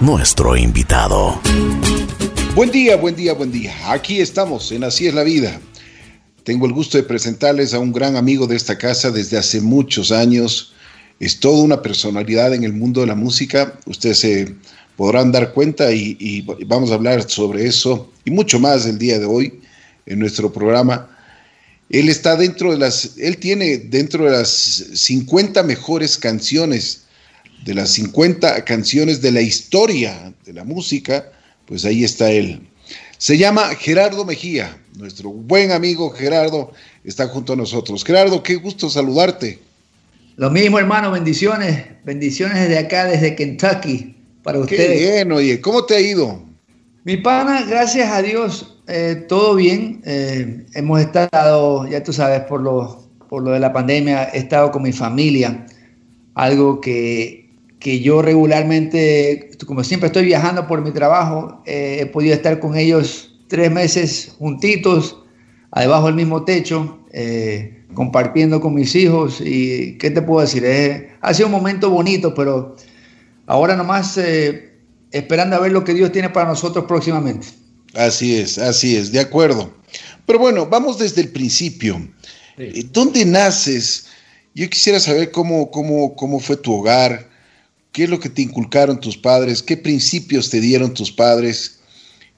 nuestro invitado. Buen día, buen día, buen día. Aquí estamos en Así es la vida. Tengo el gusto de presentarles a un gran amigo de esta casa desde hace muchos años. Es toda una personalidad en el mundo de la música. Ustedes se podrán dar cuenta y, y vamos a hablar sobre eso y mucho más el día de hoy en nuestro programa. Él está dentro de las, él tiene dentro de las 50 mejores canciones, de las 50 canciones de la historia de la música, pues ahí está él. Se llama Gerardo Mejía, nuestro buen amigo Gerardo está junto a nosotros. Gerardo, qué gusto saludarte. Lo mismo, hermano, bendiciones, bendiciones desde acá, desde Kentucky, para ustedes. Qué bien, oye, ¿cómo te ha ido? Mi pana, gracias a Dios, eh, todo bien. Eh, hemos estado, ya tú sabes, por lo, por lo de la pandemia, he estado con mi familia, algo que, que yo regularmente, como siempre estoy viajando por mi trabajo, eh, he podido estar con ellos tres meses juntitos, debajo del mismo techo, compartiendo con mis hijos. Y, ¿qué te puedo decir? ha sido un momento bonito, pero ahora nomás esperando a ver lo que Dios tiene para nosotros próximamente. Así es, así es, de acuerdo. Pero bueno, vamos desde el principio. Sí. ¿Dónde naces? Yo quisiera saber cómo, cómo, cómo fue tu hogar, qué es lo que te inculcaron tus padres, qué principios te dieron tus padres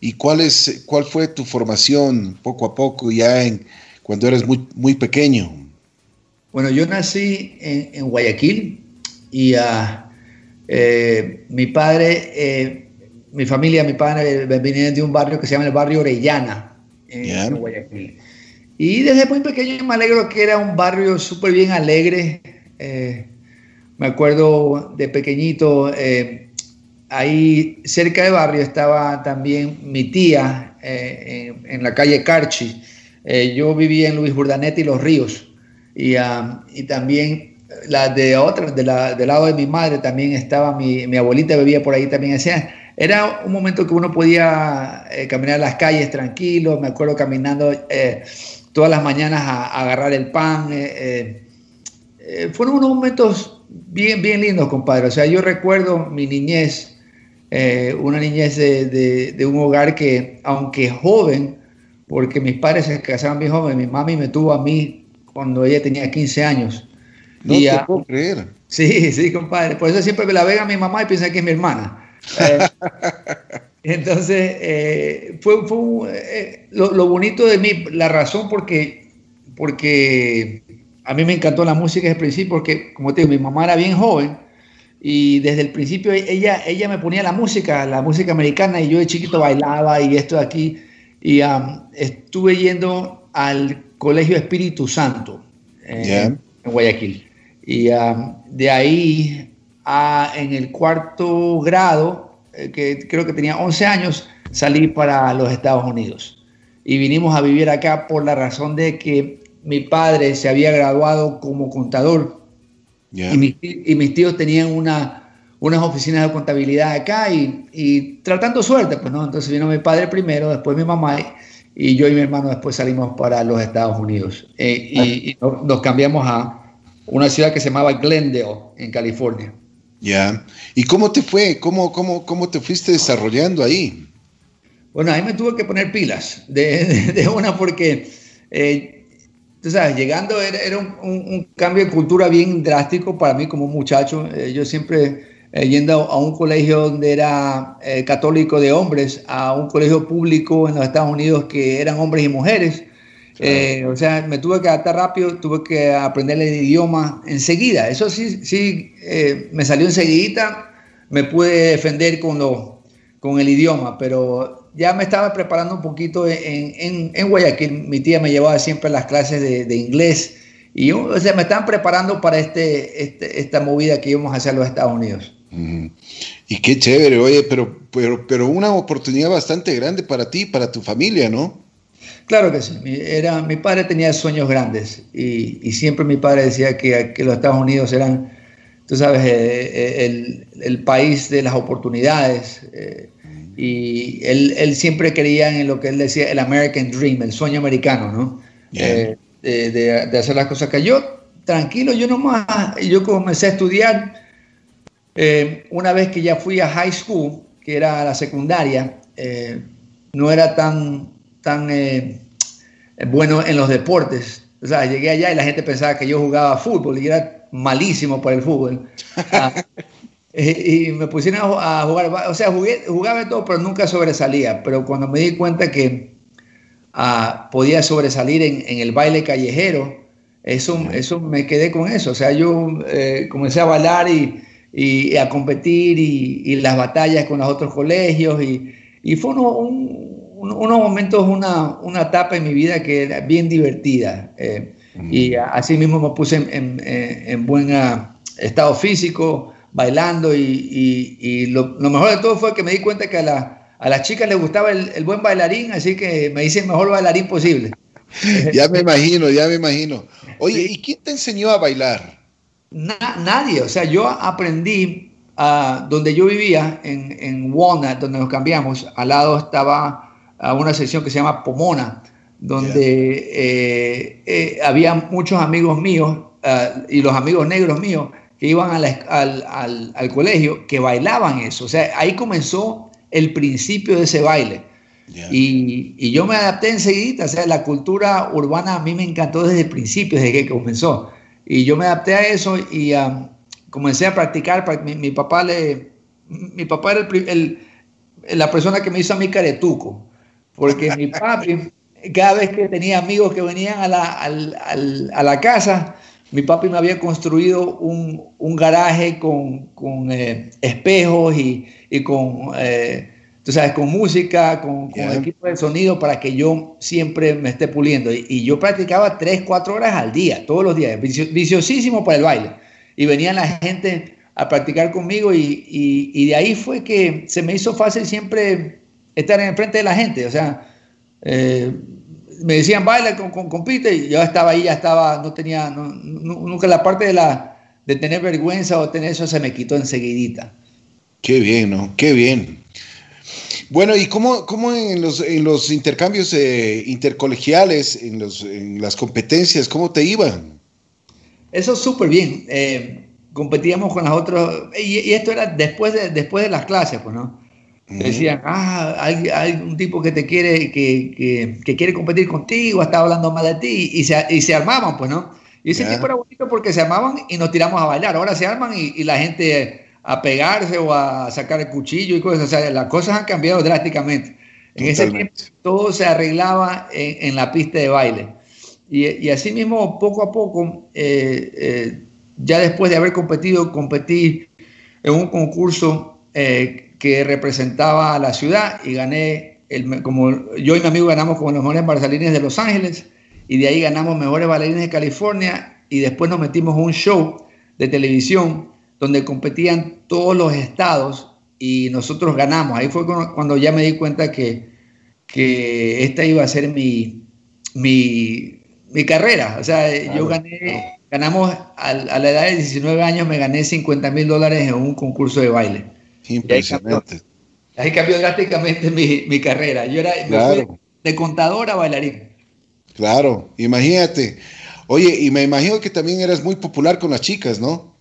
y cuál, es, cuál fue tu formación poco a poco ya en, cuando eras muy, muy pequeño. Bueno, yo nací en, en Guayaquil y uh, eh, mi padre, eh, mi familia, mi padre venían de un barrio que se llama el barrio Orellana, en, yeah. en Guayaquil. Y desde muy pequeño me alegro que era un barrio súper bien alegre. Eh, me acuerdo de pequeñito, eh, ahí cerca del barrio estaba también mi tía eh, en, en, la calle Carchi. yo vivía en Luis Burdanete y Los Ríos. Y, uh, y también la de otra, de la, del lado de mi madre también estaba, mi, mi abuelita vivía por ahí también. Decía, era un momento que uno podía eh, caminar las calles tranquilo, me acuerdo caminando eh, todas las mañanas a, a agarrar el pan. Eh, fueron unos momentos bien, bien lindos, compadre. O sea, yo recuerdo mi niñez, una niñez de, de, de, un hogar que, aunque joven, porque mis padres se casaron bien jóvenes, mi mami me tuvo a mí cuando ella tenía 15 años. No y, te puedo creer. Sí, sí, compadre. Por eso siempre me la vega a mi mamá y piensa que es mi hermana. Eh, entonces, eh, fue, fue eh, lo, lo, bonito de mí, la razón porque, porque a mí me encantó la música desde el principio, porque, como te digo, mi mamá era bien joven y desde el principio ella, ella me ponía la música, la música americana, y yo de chiquito bailaba y esto de aquí. Y um, estuve yendo al Colegio Espíritu Santo yeah. en Guayaquil. Y um, de ahí a, en el cuarto grado, eh, que creo que tenía 11 años, salí para los Estados Unidos. Y vinimos a vivir acá por la razón de que mi padre se había graduado como contador yeah. y, mi, y, mis tíos tenían una, unas oficinas de contabilidad acá y, y, tratando suerte, pues no, entonces vino mi padre primero, después mi mamá y yo y mi hermano después salimos para los Estados Unidos eh, y, y, nos cambiamos a una ciudad que se llamaba Glendale, en California. Ya. ¿Y cómo te fue? ¿Cómo, cómo, ¿Cómo te fuiste desarrollando ahí? Bueno, ahí me tuve que poner pilas de, de, de una porque, eh, tú sabes, llegando era, era un, un, un, cambio de cultura bien drástico para mí como muchacho. Eh, yo siempre eh, yendo a un colegio donde era eh, católico de hombres, a un colegio público en los Estados Unidos que eran hombres y mujeres. Eh, o sea, me tuve que adaptar rápido, tuve que aprender el idioma enseguida. Eso sí, sí eh, me salió enseguida, me pude defender con, lo, con el idioma, pero ya me estaba preparando un poquito en, en, en Guayaquil. Mi tía me llevaba siempre las clases de, de inglés y o sea, me estaban preparando para este, este, esta movida que íbamos a hacer los Estados Unidos. Mm. Y qué chévere, oye, pero, pero, pero una oportunidad bastante grande para ti, para tu familia, ¿no? Claro que sí. Era, mi padre tenía sueños grandes y, y siempre mi padre decía que, que, los Estados Unidos eran, tú sabes, eh, eh, el, el, país de las oportunidades. Eh, y él, él, siempre creía en lo que él decía, el American Dream, el sueño americano, ¿no? Eh, de, de, de, hacer las cosas que yo, tranquilo, yo nomás, yo comencé a estudiar eh, una vez que ya fui a high school, que era la secundaria, eh, no era tan, tan eh, bueno en los deportes. O sea, llegué allá y la gente pensaba que yo jugaba fútbol y era malísimo para el fútbol. Ah, y me pusieron a, jugar, o sea, jugué, jugaba todo, pero nunca sobresalía. Pero cuando me di cuenta que ah, podía sobresalir en, en, el baile callejero, eso, eso me quedé con eso. O sea, yo comencé a bailar y, y, a competir y, y, las batallas con los otros colegios y, y fue un, unos momentos, una, una, etapa en mi vida que era bien divertida. Eh, y así mismo me puse en, en, en buen ah, estado físico, bailando y, y lo, lo, mejor de todo fue que me di cuenta que a, la, a las chicas les gustaba el, el, buen bailarín, así que me hice el mejor bailarín posible. ya me imagino, ya me imagino. Oye, ¿y quién te enseñó a bailar? nadie, o sea, yo aprendí uh, donde yo vivía, en, en, Walnut, donde nos cambiamos, al lado estaba uh, una sección que se llama Pomona, donde yeah. eh, eh, había muchos amigos míos uh, y los amigos negros míos que iban a la, al, al, al, colegio que bailaban eso. O sea, ahí comenzó el principio de ese baile. Yeah. Y, y, yo me adapté enseguida, o sea, la cultura urbana a mí me encantó desde el principio, desde que comenzó. Y yo me adapté a eso y um, comencé a practicar. Mi, mi, papá le, mi papá era el, el, la persona que me hizo a mí caretuco, porque mi papi, cada vez que tenía amigos que venían a la, al, al, a la casa, mi papi me había construido un, un garaje con, con eh, espejos y, y con... Eh, tú sabes, con música, con, con yeah. equipo de sonido para que yo siempre me esté puliendo. Y, y, yo practicaba tres, cuatro horas al día, todos los días, vicio, viciosísimo para el baile. Y venían la gente a practicar conmigo y, y, y, de ahí fue que se me hizo fácil siempre estar en el frente de la gente. O sea, eh, me decían, baila, con, con, compite, y yo estaba ahí, ya estaba, no tenía, no, no, nunca la parte de, la, de tener vergüenza o tener eso se me quitó enseguidita. Qué bien, ¿no? Qué bien. Bueno, ¿y cómo, cómo en, los, en los intercambios eh, intercolegiales, en, los, en las competencias, cómo te iban? Eso súper bien. Eh, competíamos con las otras, y, y, esto era después de, después de las clases, pues, ¿no? Decían, ah, hay, hay, un tipo que te quiere, que, que, que, quiere competir contigo, está hablando más de ti, y se, y se armaban, pues, ¿no? Y ese yeah. tipo era bonito porque se armaban y nos tiramos a bailar. Ahora se arman y, y la gente a pegarse o a sacar el cuchillo y cosas. O sea, las cosas han cambiado drásticamente. En ese tiempo todo se arreglaba en, en la pista de baile. Y, y, así mismo, poco a poco, eh, eh, ya después de haber competido, competí en un concurso eh, que representaba a la ciudad y gané, el, como yo y mi amigo ganamos como los mejores bailarines de Los Ángeles y de ahí ganamos mejores bailarines de California y después nos metimos a un show de televisión donde competían todos los estados y nosotros ganamos. Ahí fue cuando ya me di cuenta que, que esta iba a ser mi, mi, mi carrera. O sea, claro, yo gané, ganamos a, a, la edad de 19 años, me gané 50 mil dólares en un concurso de baile. Impresionante. Ahí cambió, ahí cambió drásticamente mi, mi, carrera. Yo era claro. de contador a bailarín. Claro, imagínate. Oye, y me imagino que también eras muy popular con las chicas, ¿no?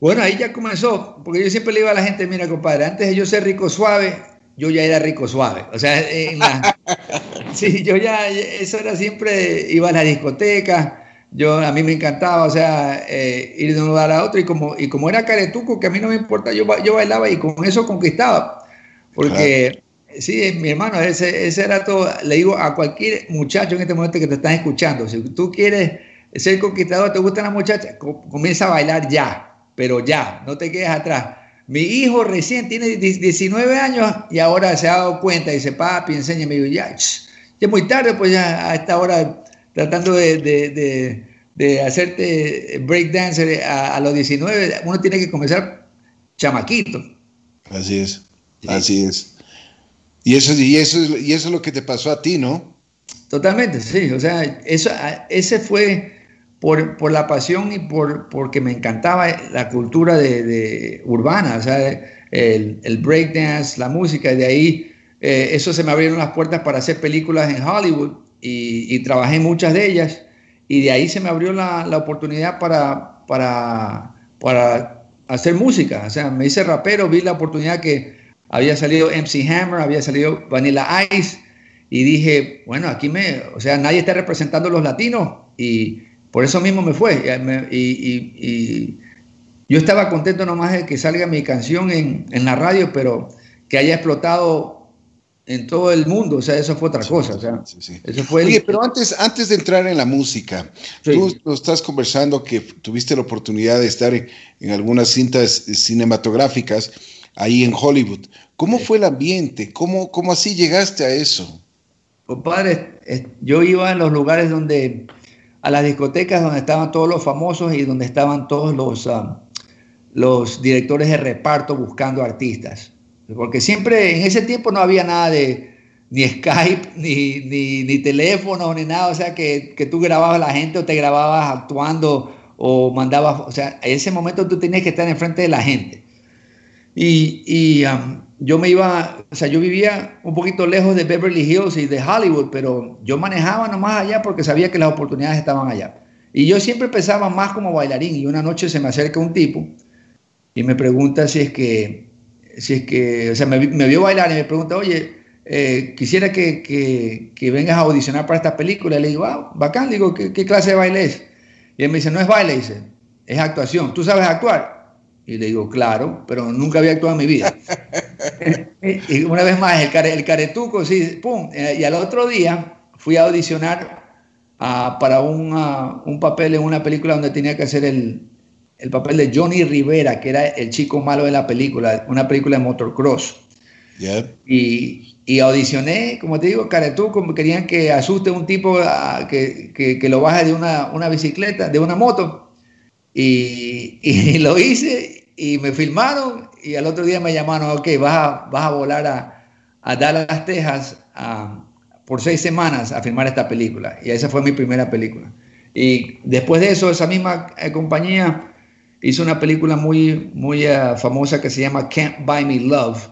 Bueno, ahí ya comenzó, porque yo siempre le digo a la gente, mira, compadre, antes de yo ser rico suave, yo ya era rico suave. O sea, la, sí, yo ya, eso era siempre, iba a la discoteca, yo, a mí me encantaba, o sea, eh, ir de un lugar a otro, y como, y como era caretuco, que a mí no me importa, yo, yo bailaba y con eso conquistaba. Porque, claro. sí, mi hermano, ese, ese era todo, le digo a cualquier muchacho en este momento que te están escuchando, si tú quieres ser conquistador, te gustan las muchachas, comienza a bailar ya pero ya, no te quedes atrás. Mi hijo recién tiene 19 años y ahora se ha dado cuenta y dice, papi, enséñame. Y ya, ya es muy tarde, pues ya a esta hora tratando de, de, de, de hacerte breakdancer a, a, los 19, uno tiene que comenzar chamaquito. Así es, sí. así es. Y eso, y, eso, y eso es lo que te pasó a ti, ¿no? Totalmente, sí. O sea, eso, ese fue por, por, la pasión y por, porque me encantaba la cultura de, de urbana, o sea, el, el breakdance, la música, y de ahí eh, eso se me abrieron las puertas para hacer películas en Hollywood y, trabajé en muchas de ellas y de ahí se me abrió la, la oportunidad para, para, para hacer música. O sea, me hice rapero, vi la oportunidad que había salido MC Hammer, había salido Vanilla Ice y dije, bueno, aquí me, o sea, nadie está representando a los latinos y por eso mismo me fue. Y, yo estaba contento nomás de que salga mi canción en, la radio, pero que haya explotado en todo el mundo, o sea, eso fue otra cosa. O sea, eso fue Oye, pero antes, antes de entrar en la música, tú estás conversando que tuviste la oportunidad de estar en algunas cintas cinematográficas ahí en Hollywood. ¿Cómo fue el ambiente? ¿Cómo, cómo así llegaste a eso? Compadre, yo iba a los lugares donde, a las discotecas donde estaban todos los famosos y donde estaban todos los, ah, los directores de reparto buscando artistas. Porque siempre en ese tiempo no había nada de ni Skype, ni, ni, ni teléfono, ni nada. O sea, que, que, tú grababas a la gente o te grababas actuando o mandabas. O sea, en ese momento tú tenías que estar enfrente de la gente. Y, um, yo me iba, o sea, yo vivía un poquito lejos de Beverly Hills y de Hollywood, pero yo manejaba nomás allá porque sabía que las oportunidades estaban allá. Y yo siempre pensaba más como bailarín y una noche se me acerca un tipo y me pregunta si es que, si es que, o sea, me, vio bailar y me pregunta, oye, eh, quisiera que, que, vengas a audicionar para esta película. Y le digo, ah, bacán, digo, ¿qué, ¿qué, clase de baile es? Y él me dice, no es baile, dice, es actuación. ¿Tú sabes actuar? Y le digo, claro, pero nunca había actuado en mi vida. y una vez más, el, care, el caretuco, sí, pum. Eh, y al otro día fui a audicionar ah, para un, ah, un, papel en una película donde tenía que hacer el, el, papel de Johnny Rivera, que era el chico malo de la película, una película de motocross. Y, y, audicioné, como te digo, caretuco, querían que asuste a un tipo ah, que, que, que, lo baje de una, una bicicleta, de una moto. Y, y, lo hice y me filmaron y al otro día me llamaron, ok, vas a, vas a volar a, a Dallas, Texas por seis semanas a filmar esta película. Y esa fue mi primera película. Y después de eso, esa misma eh, compañía hizo una película muy, muy uh, famosa que se llama Can't Buy Me Love.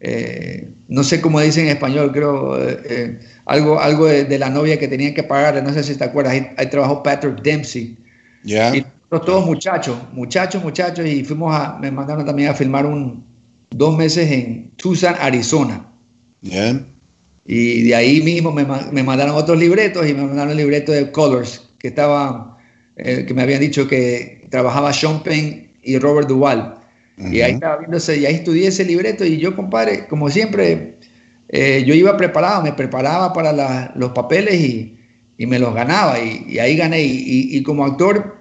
Eh, no sé cómo dice en español, creo, eh, algo, algo de, la novia que tenían que pagar, no sé si te acuerdas, ahí, trabajó Patrick Dempsey. ya todos muchachos, muchachos, muchachos, y fuimos a, me mandaron también a filmar un, dos meses en Tucson, Arizona. Bien. Y de ahí mismo me, me, mandaron otros libretos y me mandaron el libreto de Colors, que estaba, eh, que me habían dicho que trabajaba Sean Penn y Robert Duvall. Y ahí estaba viéndose, y ahí estudié ese libreto y yo, compadre, como siempre, eh, yo iba preparado, me preparaba para los papeles y, y, me los ganaba y, y ahí gané. Y, y, como actor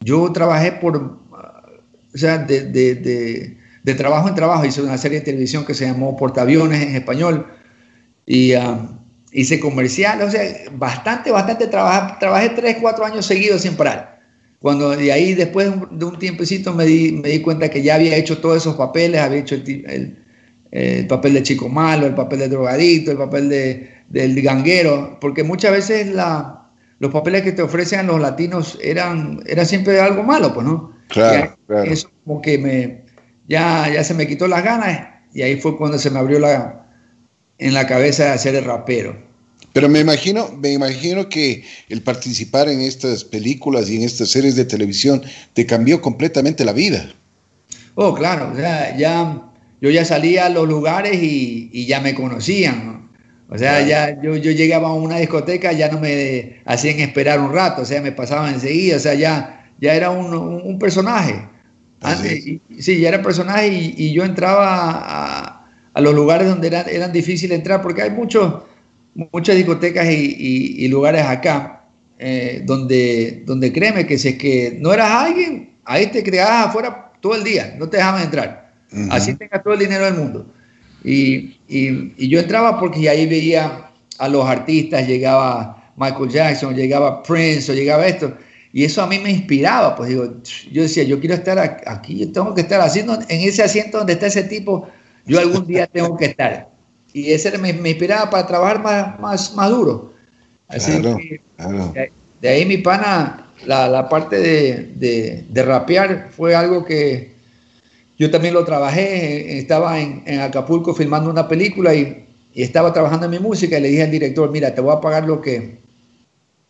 yo trabajé por, o sea, de, de, de, trabajo en trabajo, hice una serie de televisión que se llamó Portaaviones en español y um, hice comerciales, o sea, bastante, bastante, trabajé, trabajé tres, cuatro años seguidos sin parar. Cuando, y ahí después de un tiempecito me di, me di cuenta que ya había hecho todos esos papeles, había hecho el, el, papel de chico malo, el papel de drogadito, el papel de, del ganguero, porque muchas veces la, los papeles que te ofrecen los latinos eran, era siempre algo malo, pues, ¿no? Claro, claro. Eso como que me, ya, ya se me quitó las ganas y ahí fue cuando se me abrió la, en la cabeza de hacer el rapero. Pero me imagino, me imagino que el participar en estas películas y en estas series de televisión te cambió completamente la vida. Oh, claro, o sea, ya yo ya salía a los lugares y, y ya me conocían, ¿no? O sea, ya yo, yo llegaba a una discoteca, ya no me hacían esperar un rato, o sea, me pasaban enseguida, o sea, ya, ya era un, un, personaje. sí, ya era personaje y, yo entraba a, a, los lugares donde eran, eran difíciles entrar, porque hay muchos, muchas discotecas y, y lugares acá eh, donde, donde créeme que si es que no eras alguien, ahí te quedabas afuera todo el día, no te dejaban entrar. Así tengas todo el dinero del mundo. Y, y, yo entraba porque ahí veía a los artistas, llegaba Michael Jackson, llegaba Prince, o llegaba esto. Y eso a mí me inspiraba, pues digo, yo decía, yo quiero estar aquí, yo tengo que estar haciendo en ese asiento donde está ese tipo, yo algún día tengo que estar. Y ese me, me inspiraba para trabajar más, más, más duro. Así que, De, ahí mi pana, la, la parte de, de, de rapear fue algo que, yo también lo trabajé, estaba en, Acapulco filmando una película y, estaba trabajando en mi música y le dije al director, mira, te voy a pagar lo que,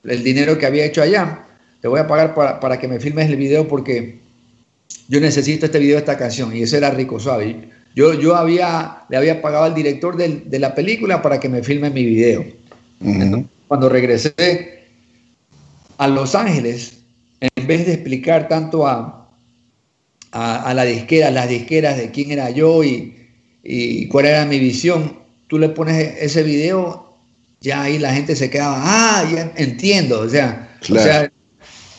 el dinero que había hecho allá, te voy a pagar para, que me filmes el video porque yo necesito este video, esta canción, y ese era Rico Suave. Yo, yo había, le había pagado al director de la película para que me filme mi video. cuando regresé a Los Ángeles, en vez de explicar tanto a, a, la disquera, las disqueras de quién era yo y, y cuál era mi visión, tú le pones ese video, ya ahí la gente se quedaba, ah, ya entiendo, o sea, o sea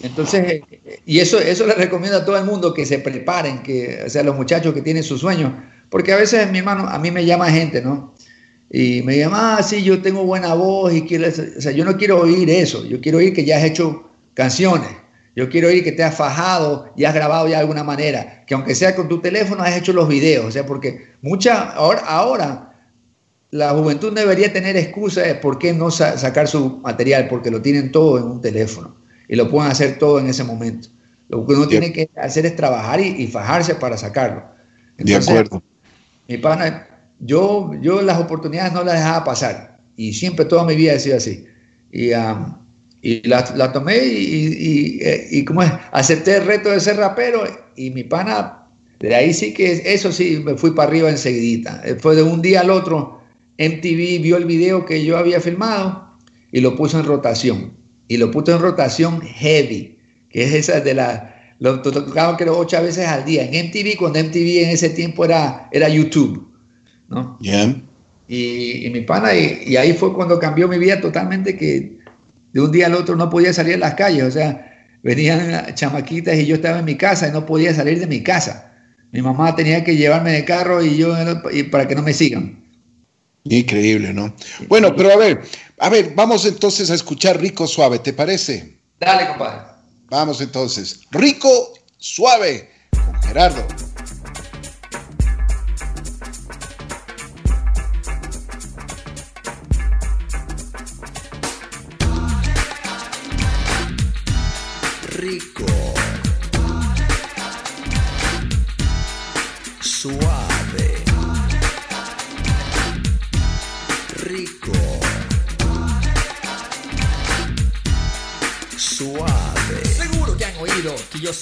entonces, y eso, eso le recomiendo a todo el mundo que se preparen, que, o sea, los muchachos que tienen sus sueños, porque a veces, mi hermano, a mí me llama gente, ¿no? Y me llama, ah, sí, yo tengo buena voz y quiero, o sea, yo no quiero oír eso, yo quiero oír que ya has hecho canciones, yo quiero oír que te has fajado y has grabado ya de alguna manera, que aunque sea con tu teléfono has hecho los videos, o sea, porque mucha, ahora, ahora la juventud debería tener excusas de por qué no sacar su material, porque lo tienen todo en un teléfono y lo pueden hacer todo en ese momento. Lo que uno tiene que hacer es trabajar y, fajarse para sacarlo. de acuerdo. Mi pana, yo, yo las oportunidades no las dejaba pasar y siempre toda mi vida he sido así. Y, y la, la, tomé y, y, y, ¿cómo es? acepté el reto de ser rapero y mi pana, de ahí sí que eso sí me fui para arriba enseguidita. Fue de un día al otro, MTV vio el video que yo había filmado y lo puso en rotación y lo puso en rotación heavy, que es esa de la... Lo tocaba creo ocho veces al día en MTV, cuando MTV en ese tiempo era, era YouTube, ¿no? Y, mi pana, y, ahí fue cuando cambió mi vida totalmente, que de un día al otro no podía salir a las calles, o sea, venían chamaquitas y yo estaba en mi casa y no podía salir de mi casa. Mi mamá tenía que llevarme de carro y yo y para que no me sigan. Increíble, ¿no? Bueno, pero a ver, a ver, vamos entonces a escuchar Rico Suave, ¿te parece? Dale, compadre. Vamos entonces. Rico Suave con Gerardo.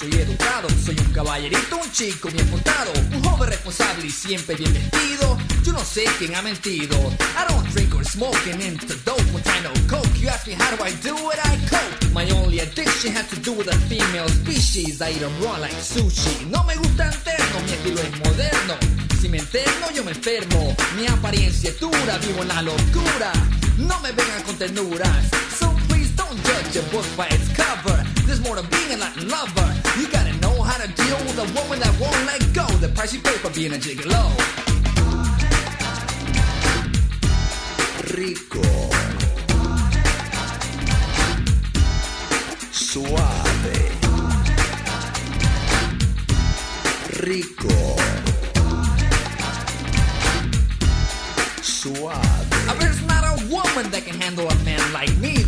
Soy educado. Soy un caballerito, un chico bien portado. Un joven responsable y siempre bien vestido. Yo no sé quién ha mentido. I don't drink or smoke and into dope with I know coke. You ask me how do I do it, I cope. My only addiction has to do with a female species. I eat them raw like sushi. No me gusta interno, mi estilo es moderno. Si me enfermo, yo me enfermo. Mi apariencia es dura, vivo en la locura. No me vengan con ternuras. So don't judge a book by its cover. There's more to being a Latin lover. You gotta know how to deal with a woman that won't let go. The price you pay for being a gigolo. Rico. Suave. Rico. Suave. I bet it's not a woman that can handle a man like me.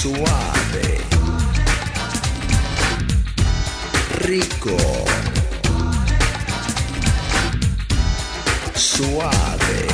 suave, rico, suave.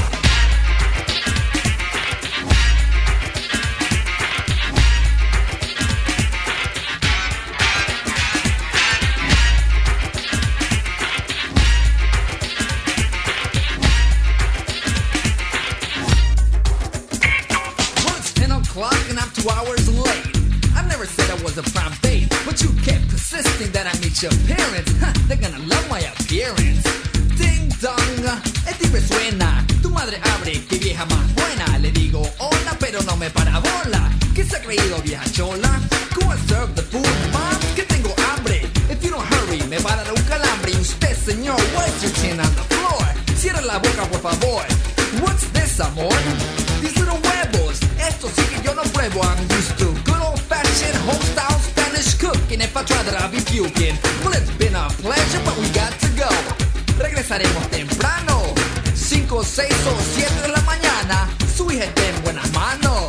Buenas manos.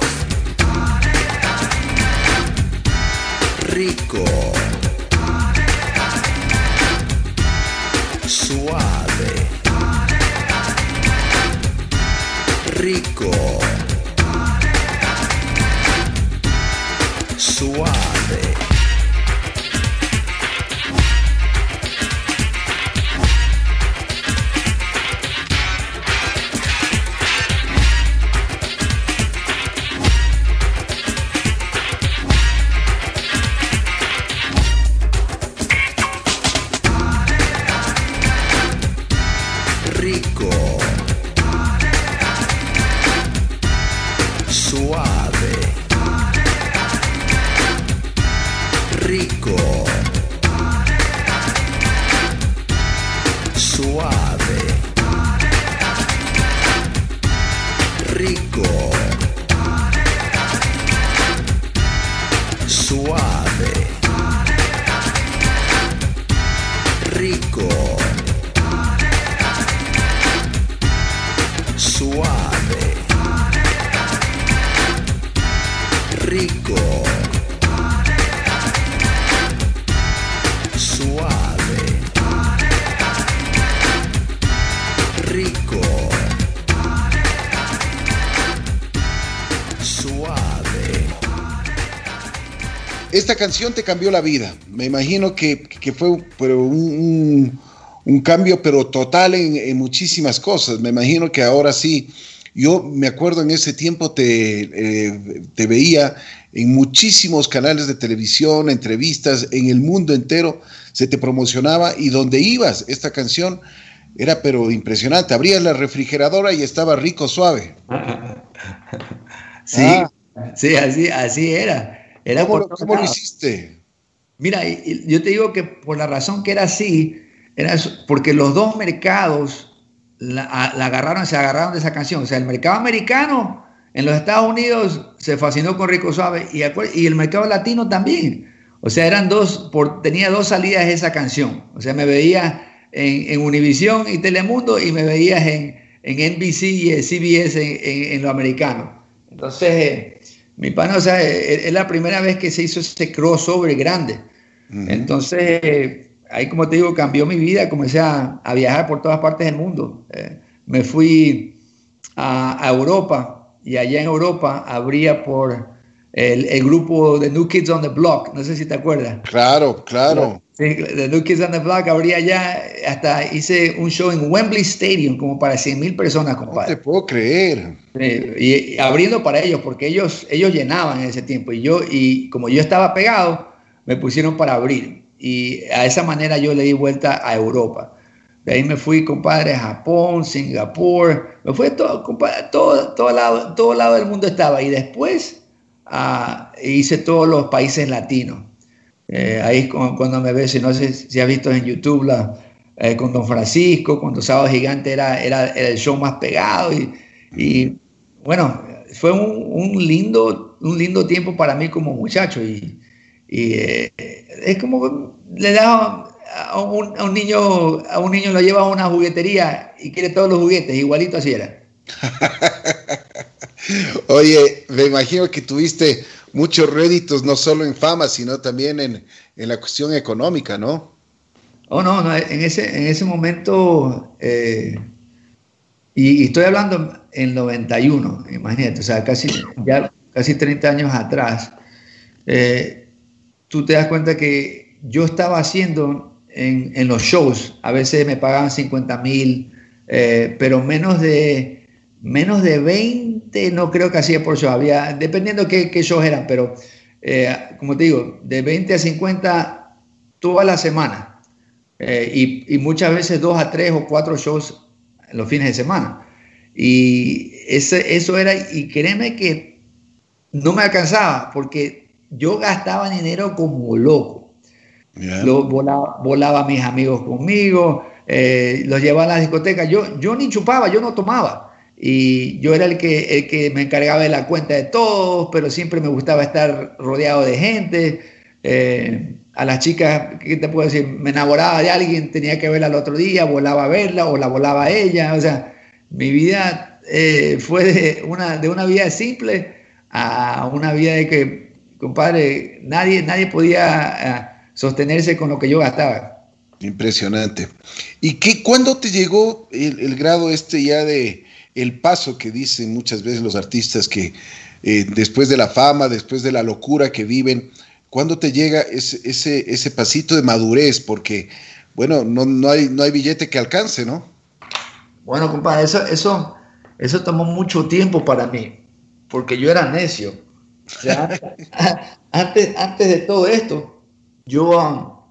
rico, suave, rico, canción te cambió la vida. Me imagino que, que fue pero un, un, un cambio, pero total en, en, muchísimas cosas. Me imagino que ahora sí. Yo me acuerdo en ese tiempo te, eh, te veía en muchísimos canales de televisión, entrevistas, en el mundo entero se te promocionaba y donde ibas, esta canción era pero impresionante. Abrías la refrigeradora y estaba rico, suave. Sí, ah. sí, así, así era. Era ¿Cómo, lo, ¿cómo lo hiciste? Mira, yo te digo que por la razón que era así, era porque los dos mercados la, la, agarraron, se agarraron de esa canción. O sea, el mercado americano en los Estados Unidos se fascinó con Rico Suave y, y el mercado latino también. O sea, eran dos, por, tenía dos salidas esa canción. O sea, me veía en, en Univision y Telemundo y me veías en, en NBC y CBS en, en, en, lo americano. Entonces, eh, mi pana, o sea, es, es, la primera vez que se hizo ese crossover grande. Uh -huh. Entonces, ahí como te digo, cambió mi vida, comencé a, a viajar por todas partes del mundo. Eh, me fui a, a, Europa y allá en Europa abría por el, el, grupo de New Kids on the Block, no sé si te acuerdas. Claro, claro. The New Kids on the Block abría allá, hasta hice un show en Wembley Stadium como para 100 mil personas, compadre. No te puedo creer. Sí, y, y, abriendo para ellos, porque ellos, ellos llenaban en ese tiempo y yo, y como yo estaba pegado, me pusieron para abrir y a esa manera yo le di vuelta a Europa. De ahí me fui, compadre, a Japón, Singapur, me fui todo, compadre, todo, todo, lado, todo lado del mundo estaba. Y después uh, hice todos los países latinos. Eh, ahí cuando me ves, no sé si has visto en YouTube la, eh, con Don Francisco, cuando Sábado Gigante era, era, el show más pegado. Y, bueno, fue un, lindo, un lindo tiempo para mí como muchacho. Y, y eh, es como le da a un, a un, niño a un niño lo lleva a una juguetería y quiere todos los juguetes igualito así era oye me imagino que tuviste muchos réditos no solo en fama sino también en, en la cuestión económica no oh no, no en ese en ese momento eh, y, estoy hablando en 91 imagínate o sea casi ya casi 30 años atrás eh, tú te das cuenta que yo estaba haciendo en, en los shows, a veces me pagaban 50 mil, eh, pero menos de, menos de 20 no creo que hacía por show, había, dependiendo qué, qué shows eran, pero eh, como te digo, de 20 a 50 toda la semana eh, y, y, muchas veces dos a tres o cuatro shows en los fines de semana. Y ese, eso era, y créeme que no me alcanzaba porque yo gastaba dinero como loco. Yeah. Lo, volaba, volaba, a mis amigos conmigo, eh, los llevaba a la discoteca. Yo, yo ni chupaba, yo no tomaba. Y yo era el que, el que me encargaba de la cuenta de todos, pero siempre me gustaba estar rodeado de gente. Eh, a las chicas, ¿qué te puedo decir? Me enamoraba de alguien, tenía que verla el otro día, volaba a verla o la volaba a ella. O sea, mi vida eh, fue de una, de una vida simple a una vida de que, compadre, nadie, nadie podía eh, sostenerse con lo que yo gastaba. Impresionante. ¿Y qué, cuándo te llegó el, grado este ya de el paso que dicen muchas veces los artistas que eh, después de la fama, después de la locura que viven, ¿cuándo te llega ese, ese, ese pasito de madurez? Porque, bueno, no, no, hay, no hay billete que alcance, ¿no? Bueno, compadre, eso, eso, eso tomó mucho tiempo para mí, porque yo era necio. O sea, antes, antes de todo esto, yo,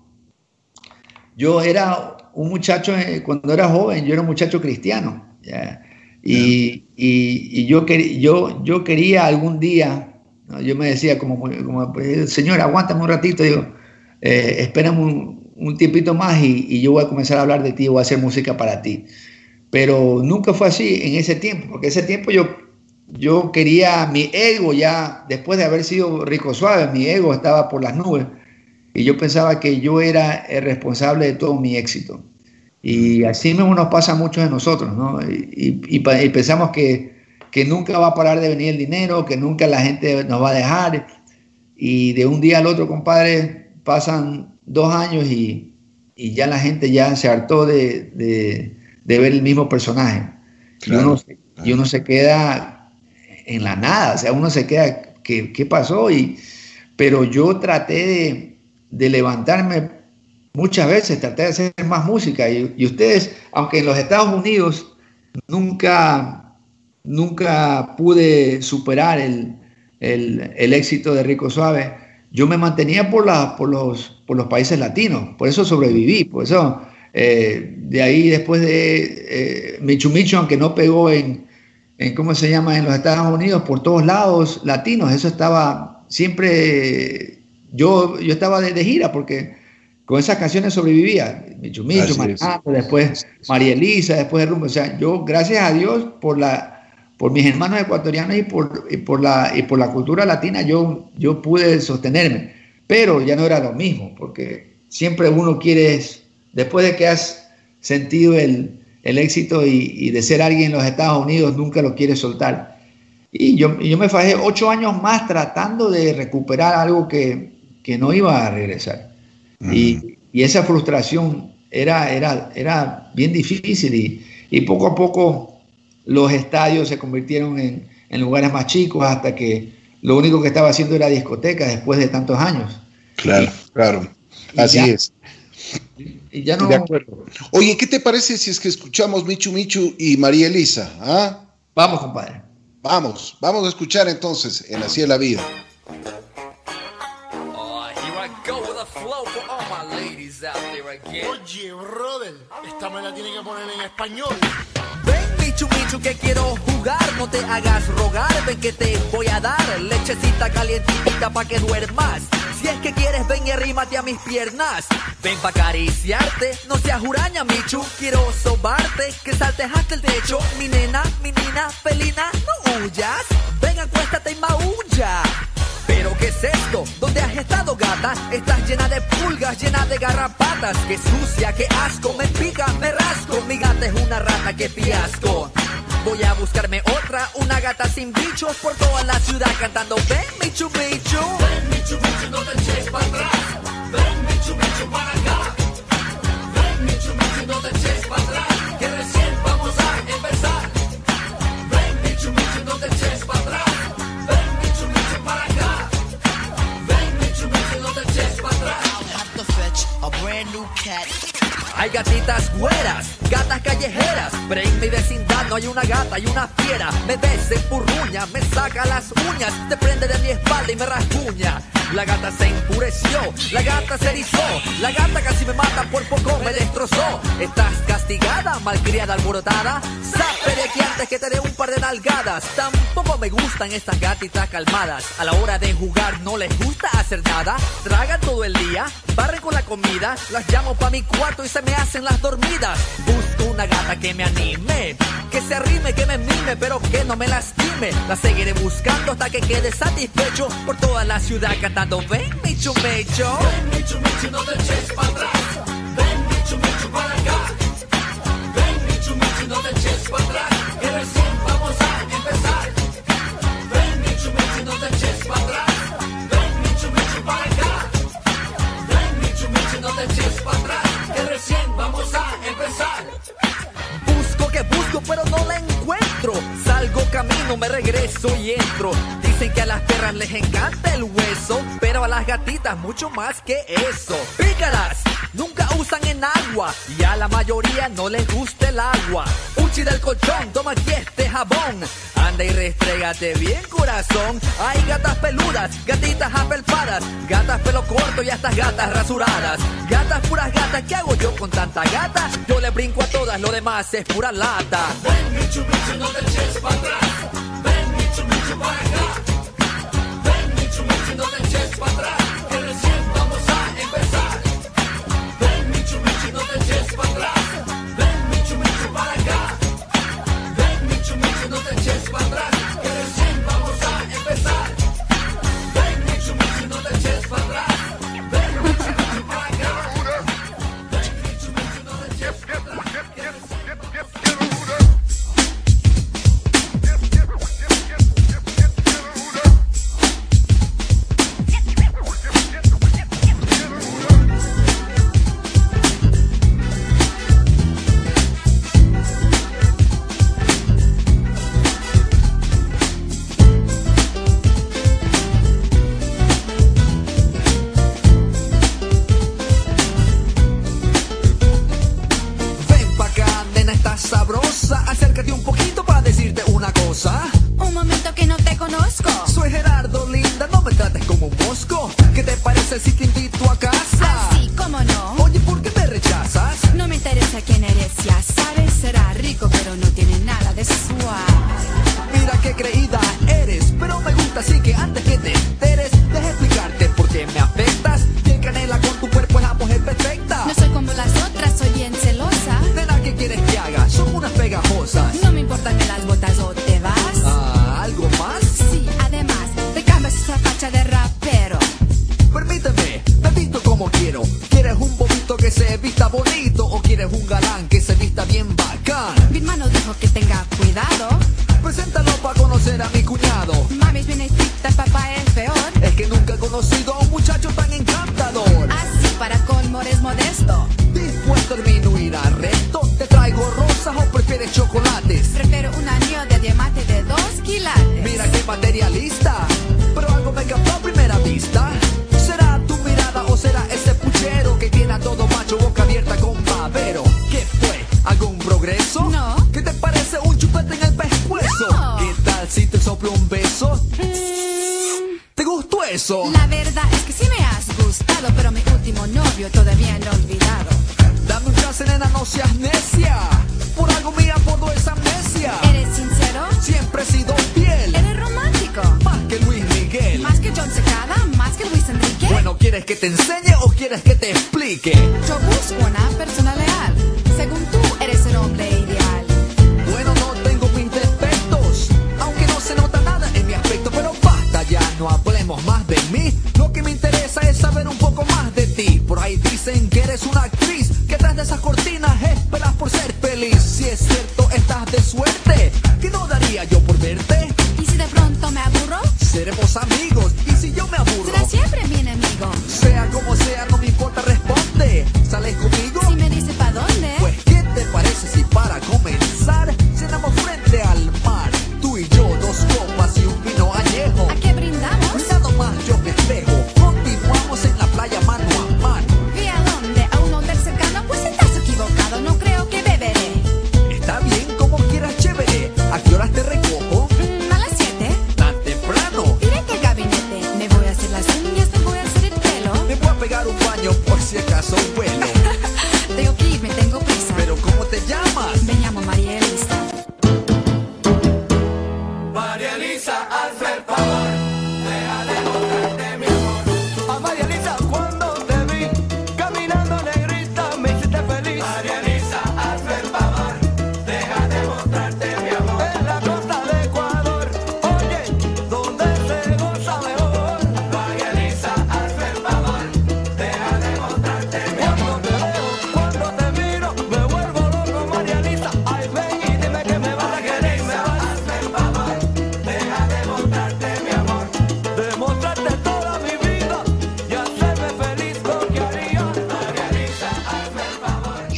yo era un muchacho, eh, cuando era joven, yo era un muchacho cristiano. ¿ya? Y, y, y yo, quer, yo, yo quería algún día, yo me decía como, como, Señor, aguántame un ratito, digo, eh, espérame un, un, tiempito más y, y, yo voy a comenzar a hablar de ti, voy a hacer música para ti. Pero nunca fue así en ese tiempo, porque ese tiempo yo, yo quería, mi ego ya, después de haber sido rico suave, mi ego estaba por las nubes y yo pensaba que yo era el responsable de todo mi éxito. Y así mismo nos pasa a muchos de nosotros, ¿no? Y, y, y, pensamos que, que nunca va a parar de venir el dinero, que nunca la gente nos va a dejar. Y de un día al otro, compadre, pasan dos años y, y ya la gente ya se hartó de, de, de ver el mismo personaje. Claro, y, uno, claro. y, uno, se queda en la nada, o sea, uno se queda, ¿qué, qué pasó? Y, pero yo traté de, de levantarme muchas veces traté de hacer más música y, ustedes, aunque en los Estados Unidos nunca, nunca pude superar el, el, éxito de Rico Suave, yo me mantenía por, la, por, los, por los países latinos, por eso sobreviví, por eso eh, de ahí después de eh, Michu aunque no pegó en, en, ¿cómo se llama?, en los Estados Unidos, por todos lados latinos, eso estaba siempre, yo, yo estaba de gira porque con esas canciones sobrevivía. Michu Michu, Manando, después María Elisa, después de Rumbo. O sea, yo, gracias a Dios por, la, por mis hermanos ecuatorianos y por, y por, la, y por la cultura latina, yo, yo pude sostenerme. Pero ya no era lo mismo, porque siempre uno quiere, después de que has sentido el, el éxito y, y, de ser alguien en los Estados Unidos, nunca lo quieres soltar. Y yo, yo me fajé ocho años más tratando de recuperar algo que, que no iba a regresar. Y, y, esa frustración era, era, era bien difícil y, y, poco a poco los estadios se convirtieron en, en, lugares más chicos hasta que lo único que estaba haciendo era discoteca después de tantos años. Claro, y, claro, así ya, es. Y ya no... De acuerdo. Oye, ¿qué te parece si es que escuchamos Michu Michu y María Elisa? ¿Ah? Vamos, compadre. Vamos, vamos a escuchar entonces en Así es la vida. Oye, brother, esta me la tiene que poner en español. Ven, Michu Michu, que quiero jugar. No te hagas rogar, ven que te voy a dar lechecita calientita pa' que duermas. Si es que quieres, ven y arrímate a mis piernas. Ven pa' acariciarte, no seas huraña, Michu. Quiero sobarte, que saltes hasta el techo. Mi nena, mi nina, felina, no huyas. Ven, acuéstate y maulla. ¿Pero qué es esto? ¿Dónde has estado, gata? Estás llena de pulgas, llena de garrapatas. Qué sucia, qué asco, me pica, me rasco. Mi gata es una rata, qué fiasco. Voy a buscarme otra, una gata sin bichos por toda la ciudad cantando Ven, Michu Michu. Ven, Michu Michu, no te eches para atrás. Ven, Michu Michu, para acá. Ven, Michu Michu, no te eches para atrás. Hay gatitas güeras, gatas callejeras, pero en mi vecindad no hay una gata, y una fiera. Me desempurruña, me saca las uñas, te prende de mi espalda y me rasguña. La gata se enfureció, la gata se erizó, la gata casi me mata, por poco me destrozó. Estás castigada, malcriada, alborotada, sape de aquí antes que te dé un par de nalgadas. Tampoco me gustan estas gatitas calmadas, a la hora de jugar no les gusta hacer nada, tragan todo el día, barren con la comida, las llamo pa' mi cuarto y se me hacen las dormidas. Busco una gata que me anime, que se arrime, que me mime, pero que no me lastime. La seguiré buscando hasta que quede satisfecho por toda la ciudad cantando. Ven, mi chumecho. Ven, mi chumecho, no te eches para atrás. Ven, mi chumecho, para acá. Ven, mi chumecho, no te eches para atrás. Que recién vamos a empezar. Ven, mi chumecho, no te eches camino me regreso y entro. Dicen que a las perras les encanta el hueso, pero a las gatitas mucho más que eso. Pícaras, nunca usan en agua y a la mayoría no les gusta el agua. Uchi del colchón, toma aquí este jabón. Anda y restrégate bien, corazón. Hay gatas peludas, gatitas apelpadas, gatas pelo corto y hasta gatas rasuradas. Gatas puras gatas, ¿qué hago yo con tanta gata? Yo le brinco a todas, lo demás es pura lata. Ven, bicho, bicho, no te eches para atrás. Ven, bicho, bicho, para acá. Ven, bicho, bicho, no te eches para atrás. Que recién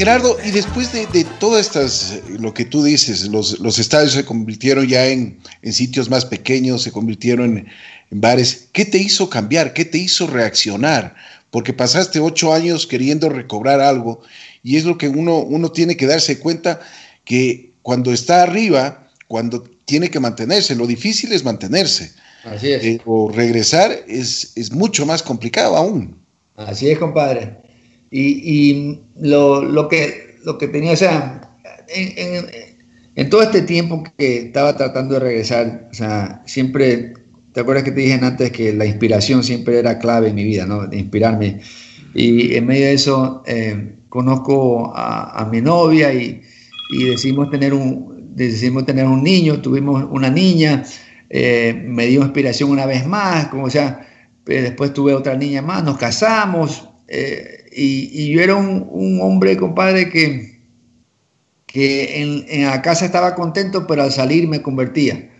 Gerardo, y después de, de todas estas, lo que tú dices, los, los estadios se convirtieron ya en, en sitios más pequeños, se convirtieron en, en bares. ¿Qué te hizo cambiar? ¿Qué te hizo reaccionar? Porque pasaste ocho años queriendo recobrar algo y es lo que uno, uno tiene que darse cuenta que cuando está arriba, cuando tiene que mantenerse, lo difícil es mantenerse. Así es. Eh, o regresar es, es mucho más complicado aún. Así es, compadre. Y, y lo, lo que, lo que tenía, o sea, en, en- en todo este tiempo que estaba tratando de regresar, o sea, siempre, ¿te acuerdas que te dije antes que la inspiración siempre era clave en mi vida, ¿no? De inspirarme. Y en medio de eso, eh, conozco a, a mi novia y, y decidimos tener un, decidimos tener un niño, tuvimos una niña, eh, me dio inspiración una vez más, como sea, eh, después tuve otra niña más, nos casamos eh, y, yo era un, hombre, compadre, que, que en, la casa estaba contento, pero al salir me convertía.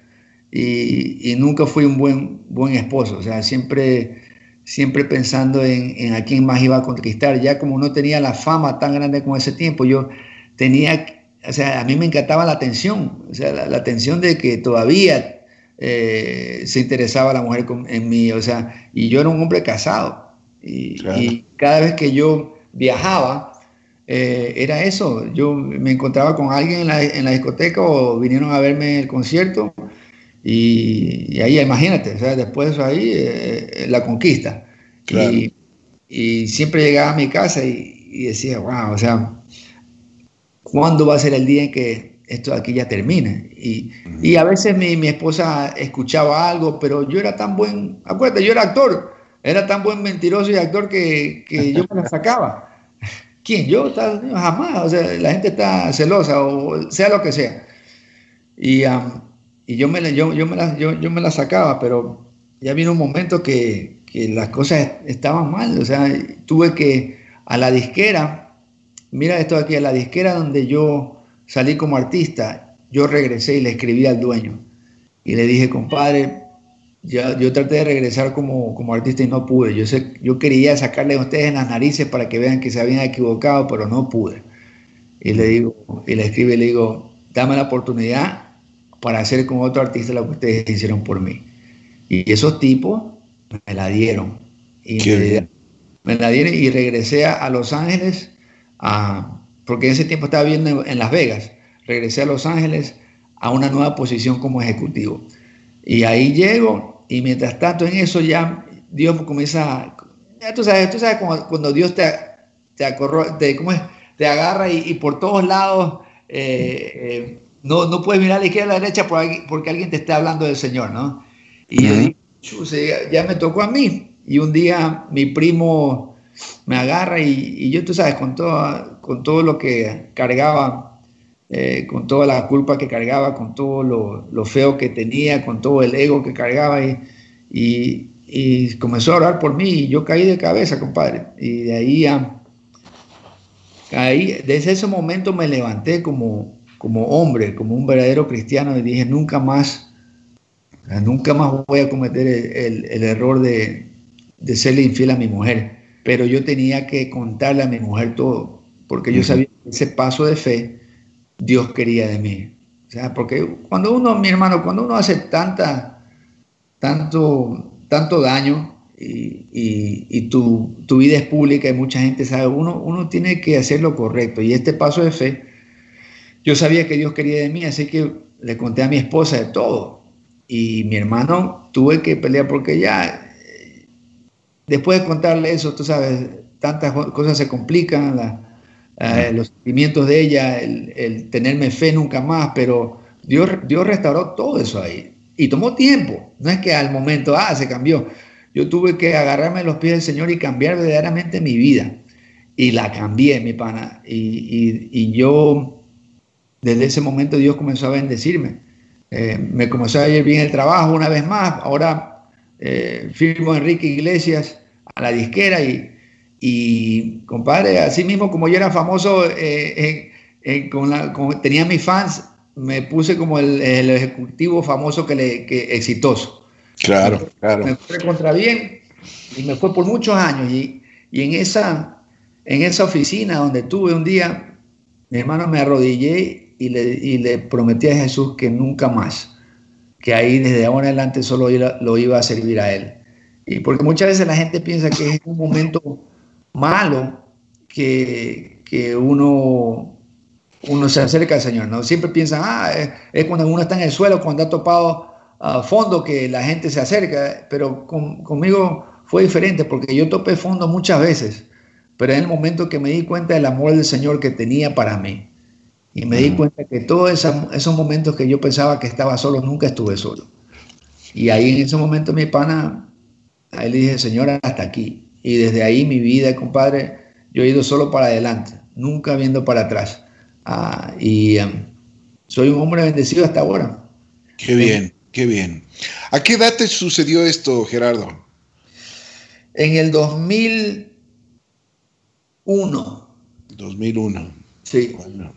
Y, nunca fui un buen, buen esposo, o sea, siempre, siempre pensando en, a quién más iba a conquistar. Ya como no tenía la fama tan grande como ese tiempo, yo tenía, o sea, a mí me encantaba la atención, o sea, la, atención de que todavía eh, se interesaba la mujer en mí, o sea, y yo era un hombre casado. Claro. y cada vez que yo viajaba, eh, era eso. Yo me encontraba con alguien en la, en la discoteca o vinieron a verme el concierto y, y ahí, imagínate, o sea, después de eso ahí, eh, la conquista. Claro. Y, y siempre llegaba a mi casa y, y decía, wow, o sea, ¿cuándo va a ser el día en que esto de aquí ya termine? Y, y a veces mi, mi esposa escuchaba algo, pero yo era tan buen, acuérdate, yo era actor, era tan buen mentiroso y actor que, que yo me la sacaba. ¿Quién? Yo jamás, o sea, la gente está celosa o sea lo que sea. Y, y yo, me, la- yo, yo, me la, yo, yo me la sacaba, pero ya vino un momento que, que las cosas estaban mal, o sea, tuve que a la disquera, mira esto aquí, a la disquera donde yo salí como artista, yo regresé y le escribí al dueño y le dije, compadre, ya, yo traté de regresar como, como artista y no pude. Yo, sé, yo quería sacarle a ustedes en las narices para que vean que se habían equivocado, pero no pude. Y le digo, y le escribe y le digo, dame la oportunidad para hacer con otro artista lo que ustedes hicieron por mí. Y esos tipos me la dieron. Y me, me la dieron y regresé a, a Los Ángeles, a, porque en ese tiempo estaba viviendo en, en Las Vegas. Regresé a Los Ángeles a una nueva posición como ejecutivo. Y ahí llego y mientras tanto en eso ya Dios comienza, ya tú sabes, tú sabes cuando, cuando Dios te, te, acorro- te, ¿cómo es? te agarra y, y por todos lados eh, eh, no, no puedes mirar a la izquierda a la derecha porque alguien te está hablando del Señor, ¿no? Y yo Ujú. digo, "Chuse, ya, ya me tocó a mí. Y un día mi primo me agarra y, y yo, tú sabes, con todo, con todo lo que cargaba, eh, con toda la culpa que cargaba, con todo lo, lo feo que tenía, con todo el ego que cargaba y, y, y comenzó a orar por mí y yo caí de cabeza, compadre. Y de ahí a... Desde ese momento me levanté como, como hombre, como un verdadero cristiano y dije, nunca más, nunca más voy a cometer el, el- el error de, de serle infiel a mi mujer. Pero yo tenía que contarle a mi mujer todo, porque yo sabía que ese paso de fe Dios quería de mí. O sea, porque cuando uno, mi hermano, cuando uno hace tanta, tanto, tanto daño y, tu, vida es pública y mucha gente sabe, uno, uno tiene que hacer lo correcto. Y este paso de fe, yo sabía que Dios quería de mí, así que le conté a mi esposa de todo. Y mi hermano tuve que pelear porque ya, después de contarle eso, tú sabes, tantas co- cosas se complican, eh, los sentimientos de ella, el, el tenerme fe nunca más, pero Dios, Dios restauró todo eso ahí. Y tomó tiempo, no es que al momento, ah, se cambió. Yo tuve que agarrarme a los pies del Señor y cambiar verdaderamente mi vida. Y la cambié, mi pana. Y, y- y yo, desde ese momento, Dios comenzó a bendecirme. Eh, me comenzó a ir bien el trabajo una vez más. Ahora eh, firmo a Enrique Iglesias a la disquera y, y compadre, así mismo como yo era famoso, eh, en- en- con la, con- tenía mis fans, me puse como el, el ejecutivo famoso que le, que, exitoso. Claro, claro. Me fue contra bien y me fue por muchos años. Y, y en, esa, en esa oficina donde tuve un día, mi hermano me arrodillé y le, y le prometí a Jesús que nunca más, que ahí desde ahora en adelante solo iba- lo iba a servir a Él. Y porque muchas veces la gente piensa que es un momento malo que, que uno, uno se acerca al Señor, ¿no? Siempre piensan, ah, es, es cuando uno está en el suelo, cuando ha topado a fondo que la gente se acerca, pero con- conmigo fue diferente porque yo topé fondo muchas veces, pero en el momento que me di cuenta del amor del Señor que tenía para mí, y me di cuenta que todos esos momentos que yo pensaba que estaba solo, nunca estuve solo. Y ahí en ese momento mi pana, ahí le dije, Señor, hasta aquí. Y desde ahí mi vida, compadre, yo he ido solo para adelante, nunca viendo para atrás. Ah, y em, soy un hombre bendecido hasta ahora. Qué bien, qué bien. ¿A qué edad te sucedió esto, Gerardo? En el 2001, 2001. sí, Bueno,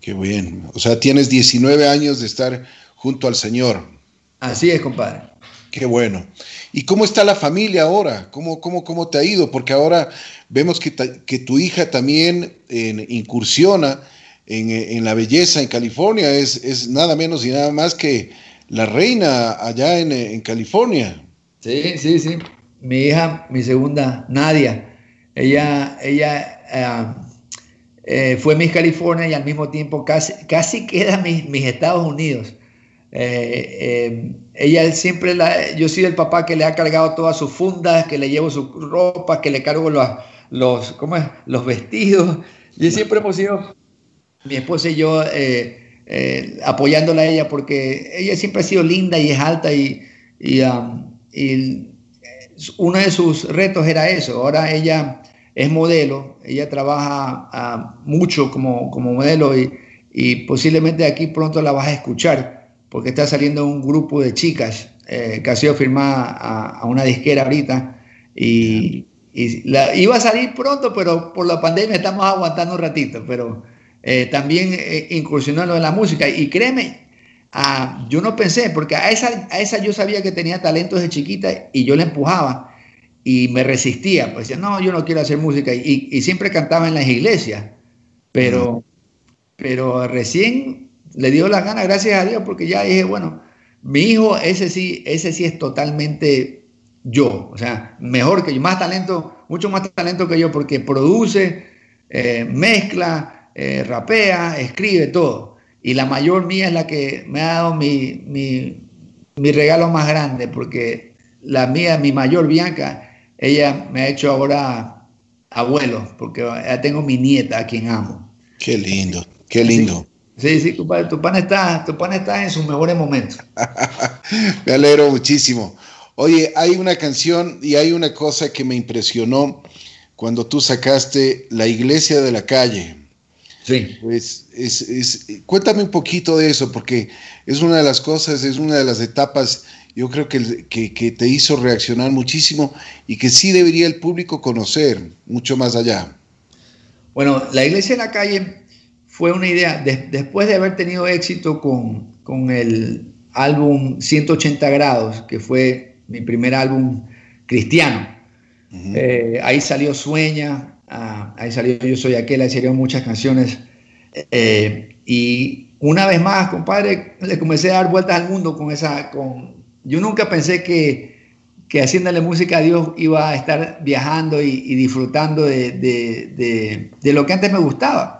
qué bien. O sea, tienes 19 años de estar junto al Señor. así es, compadre. Qué bueno. ¿Y cómo está la familia ahora? ¿Cómo, cómo, cómo te ha ido? Porque ahora vemos que, que tu hija también eh, incursiona en, eh, en la belleza en California. Es, es nada menos y nada más que la reina allá en, eh, en California. Sí, sí, sí. Mi hija, mi segunda, Nadia, ella, ella ah, eh, fue Miss California y al mismo tiempo casi, casi queda mis, mis Estados Unidos. Eh, eh, ella siempre, la, yo soy el papá que le ha cargado todas sus fundas, que le llevo su ropa, que le cargo los, los, ¿cómo es? los vestidos. Y siempre hemos sido, mi esposa y yo, eh, eh, apoyándola a ella porque ella siempre ha sido linda y es alta y, y, um, y uno de sus retos era eso. Ahora ella es modelo, ella trabaja ah, mucho como, como modelo y, y posiblemente aquí pronto la vas a escuchar porque está saliendo un grupo de chicas eh, que ha sido firmada a, a una disquera ahorita y, y la, iba a salir pronto, pero por la pandemia estamos aguantando un ratito, pero eh, también eh, incursionó en lo de la música y créeme, Ah, yo no pensé, porque a esa, a esa yo sabía que tenía talento desde chiquita y yo la empujaba y me resistía. Pues decía, no, yo no quiero hacer música. Y, y siempre cantaba en las iglesias. Pero, pero recién le dio las ganas, gracias a Dios, porque ya dije, bueno, mi hijo, ese sí, ese sí es totalmente yo. O sea, mejor que yo, más talento, mucho más talento que yo, porque produce, eh, mezcla, eh, rapea, escribe todo. Y la mayor mía es la que me ha dado mi, mi, mi regalo más grande, porque la mía, mi mayor Bianca, ella me ha hecho ahora abuelo, porque ya tengo mi nieta a quien amo. Qué lindo, qué lindo. Sí, sí, compadre, tu pan está, tu pan está en sus mejores momentos. me alegro muchísimo. Oye, hay una canción y hay una cosa que me impresionó cuando tú sacaste La Iglesia de la Calle. Sí. Pues es, es, cuéntame un poquito de eso, porque es una de las cosas, es una de las etapas, yo creo que, que, que, te hizo reaccionar muchísimo y que sí debería el público conocer mucho más allá. Bueno, la iglesia en la calle fue una idea, de, después de haber tenido éxito con, con el álbum 180 grados, que fue mi primer álbum cristiano, uh -huh. eh, ahí salió Sueña, Ah, ahí salió Yo Soy Aquel, ahí salieron muchas canciones. Eh, y una vez más, compadre, le comencé a dar vueltas al mundo con esa. Con, yo nunca pensé que, que haciéndole música a Dios iba a estar viajando y, y disfrutando de, de, de, de, lo que antes me gustaba.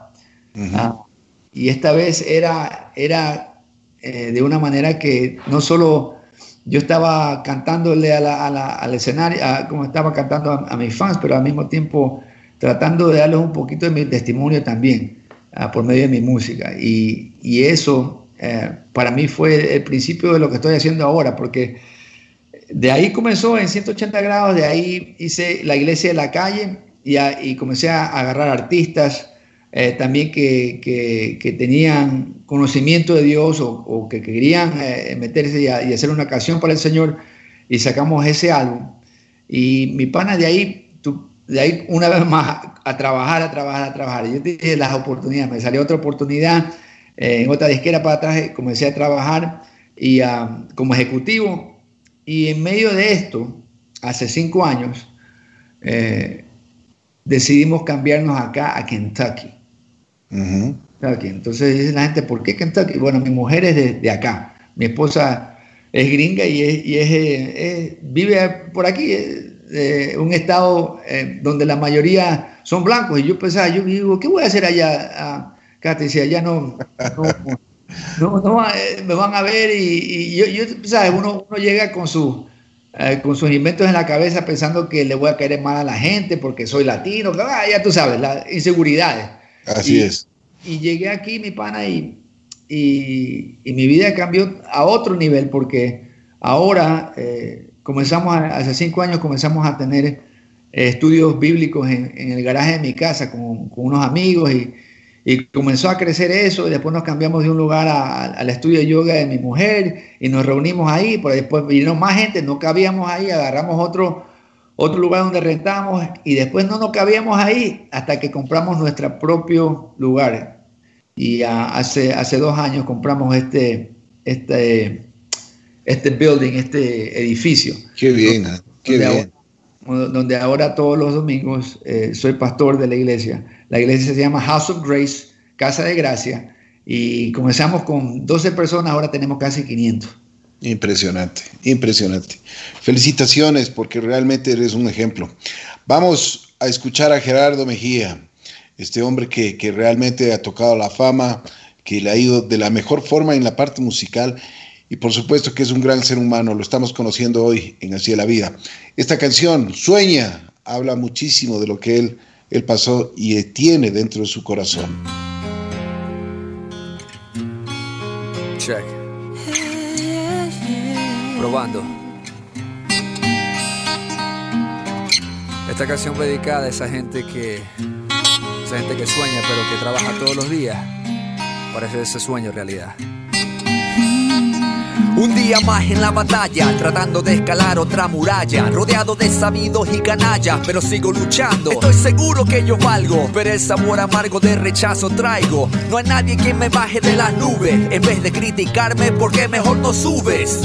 Ah, y esta vez era, era eh, de una manera que no solo yo estaba cantándole a la, al escenario, como estaba cantando a, a, mis fans, pero al mismo tiempo tratando de darles un poquito de mi testimonio también ah, por medio de mi música. Y, y eso eh, para mí fue el principio de lo que estoy haciendo ahora, porque de ahí comenzó en 180 grados, de ahí hice la iglesia de la calle y, y comencé a agarrar artistas eh, también que, que- que tenían conocimiento de Dios o, o que querían eh, meterse y, a- y hacer una canción para el Señor y sacamos ese álbum. Y mi pana de ahí, tú- de ahí una vez más a trabajar, a trabajar, a trabajar. Yo te dije las oportunidades, me salió otra oportunidad eh, en otra disquera para atrás, eh, comencé a trabajar y ah, como ejecutivo. Y en medio de esto, hace cinco años, eh, decidimos cambiarnos acá a Kentucky. Entonces dice la gente, ¿por qué Kentucky? Bueno, mi mujer es de, de acá. Mi esposa es gringa y, es, eh, vive por aquí, eh, un estado eh, donde la mayoría son blancos. Y yo pensaba, yo digo, ¿qué voy a hacer allá? Ah, Cate decía, allá no, no, no, me van a ver y, yo, yo, ¿sabes? Uno, uno llega con, su, con sus inventos en la cabeza pensando que le voy a caer mal a la gente porque soy latino, ya tú sabes, las inseguridades. Así Y- es. Y llegué aquí, mi pana, y, y, y mi vida cambió a otro nivel porque ahora eh, comenzamos, a- hace cinco años comenzamos a tener eh, estudios bíblicos en, en el garaje de mi casa con, con unos amigos y, y comenzó a crecer eso y después nos cambiamos de un lugar al estudio de yoga de mi mujer y nos reunimos ahí, pero después vino más gente, no cabíamos ahí, agarramos otro, otro lugar donde rentamos y después no nos cabíamos ahí hasta que compramos nuestro propio lugar. Y hace, hace dos años compramos este, este, este building, este edificio. Qué bien, ah, qué donde bien. Ahora, donde ahora todos los domingos eh, soy pastor de la iglesia. La iglesia se llama House of Grace, Casa de Gracia. Y comenzamos con 12 personas, ahora tenemos casi 500. Impresionante, impresionante. Felicitaciones porque realmente eres un ejemplo. Vamos a escuchar a Gerardo Mejía, este hombre que, que realmente ha tocado la fama, que le ha ido de la mejor forma en la parte musical y por supuesto que es un gran ser humano, lo estamos conociendo hoy en Así es la Vida. Esta canción, Sueña, habla muchísimo de lo que él, él pasó y tiene dentro de su corazón. Check. Probando. Esta canción dedicada a esa gente que. Esa gente que sueña pero que trabaja todos los días para hacer ese sueño realidad. Un día más en la batalla, tratando de escalar otra muralla, rodeado de sabidos y canallas, pero sigo luchando. Estoy seguro que yo valgo, pero el sabor amargo de rechazo traigo. No hay nadie que me baje de las nubes, en vez de criticarme, porque mejor no subes.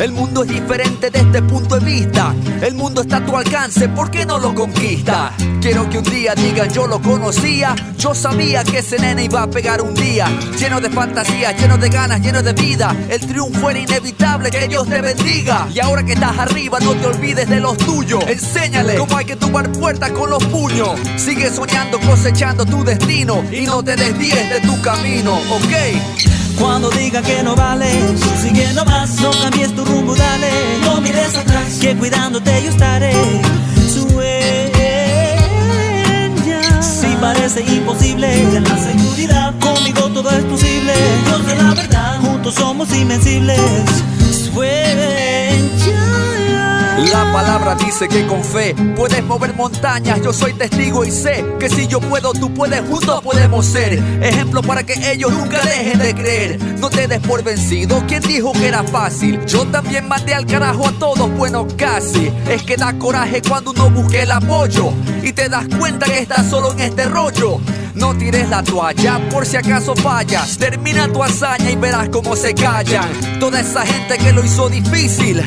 El mundo es diferente desde este punto de vista. El mundo está a tu alcance, ¿por qué no lo conquista? Quiero que un día digan yo lo conocía. Yo sabía que ese nene iba a pegar un día. Lleno de fantasías, lleno de ganas, lleno de vida. El triunfo era inevitable, que Dios te bendiga. Y ahora que estás arriba, no te olvides de los tuyos. Enséñale cómo hay que tumbar puertas con los puños. Sigue soñando, cosechando tu destino. Y no te desvíes de tu camino, ¿ok? Cuando digan que no vales, sigue nomás, no cambies tu rumbo, dale. No mires atrás, que cuidándote yo estaré. Sueña. Si parece imposible, ten la seguridad. Conmigo todo es posible. Dice que con fe puedes mover montañas. Yo soy testigo y sé que si yo puedo, tú puedes, juntos podemos ser. Ejemplo para que ellos nunca dejen de creer. No te des por vencido. ¿Quién dijo que era fácil? Yo también maté al carajo a todos, bueno, casi. Es que da coraje cuando uno busca el apoyo y te das cuenta que estás solo en este rollo. No tires la toalla por si acaso fallas. Termina tu hazaña y verás cómo se callan. Toda esa gente que lo hizo difícil.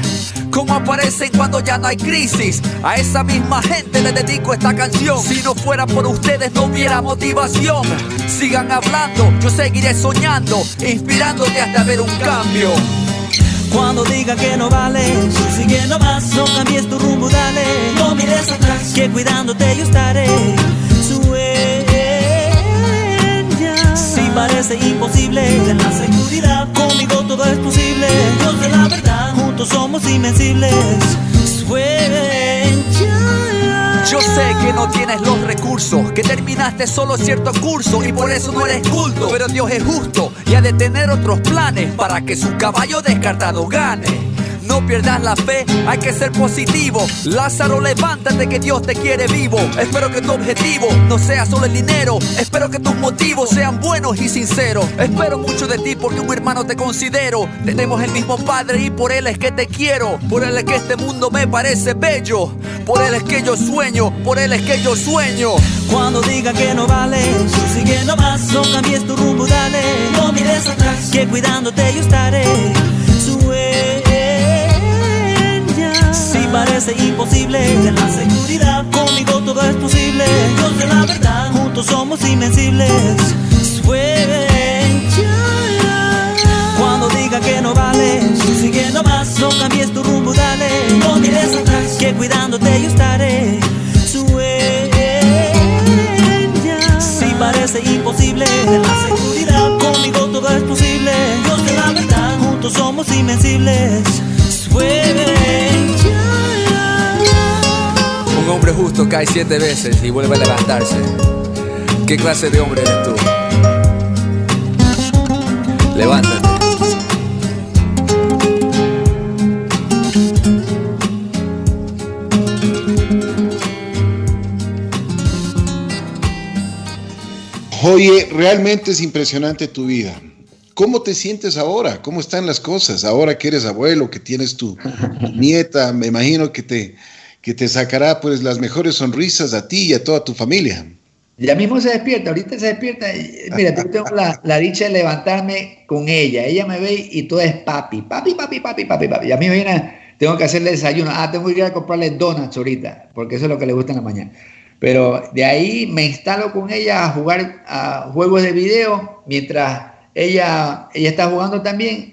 Cómo aparecen cuando ya no hay crisis. A esa misma gente le dedico esta canción. Si no fuera por ustedes no hubiera motivación. Sigan hablando, yo seguiré soñando, inspirándote hasta ver un cambio. Cuando digan que no vales, sigue nomás, no cambies tu rumbo, dale. No mires atrás, que cuidándote yo estaré. Parece imposible, la seguridad. Conmigo todo es posible. Dios de la verdad, juntos somos invencibles. Yo sé que no tienes los recursos, que terminaste solo cierto curso y por eso no eres culto. Pero Dios es justo y ha de tener otros planes para que su caballo descartado gane. No pierdas la fe, hay que ser positivo. Lázaro, levántate que Dios te quiere vivo. Espero que tu objetivo no sea solo el dinero. Espero que tus motivos sean buenos y sinceros. Espero mucho de ti porque un hermano te considero. Tenemos el mismo padre y por él es que te quiero. Por él es que este mundo me parece bello. Por él es que yo sueño, por él es que yo sueño. Cuando diga que no vales, tú sigue nomás, no cambies tu rumbo, dale. No mires atrás, que cuidándote yo estaré. Parece imposible, en la seguridad, conmigo todo es posible. Dios de la verdad, juntos somos invencibles. Sueña. Cuando diga que no vales, tú sigue nomás, no cambies tu rumbo, dale. No mires atrás, que cuidándote yo estaré. Sueña. Si parece imposible, en la seguridad, conmigo todo es posible. La verdad, juntos somos invencibles. Justo cae siete veces y vuelve a levantarse. ¿Qué clase de hombre eres tú? Levántate. Oye, realmente es impresionante tu vida. ¿Cómo te sientes ahora? ¿Cómo están las cosas? Ahora que eres abuelo, que tienes tu nieta, me imagino que te, que te sacará pues las mejores sonrisas a ti y a toda tu familia. Ya mismo se despierta, ahorita se despierta. Mira, yo tengo la, la dicha de levantarme con ella. Ella me ve y todo es papi, papi, papi, papi, papi, papi. Y a mí me viene, tengo que hacerle desayuno. Ah, tengo que ir a comprarle donuts ahorita, porque eso es lo que le gusta en la mañana. Pero de ahí me instalo con ella a jugar a juegos de video mientras ella, ella está jugando también.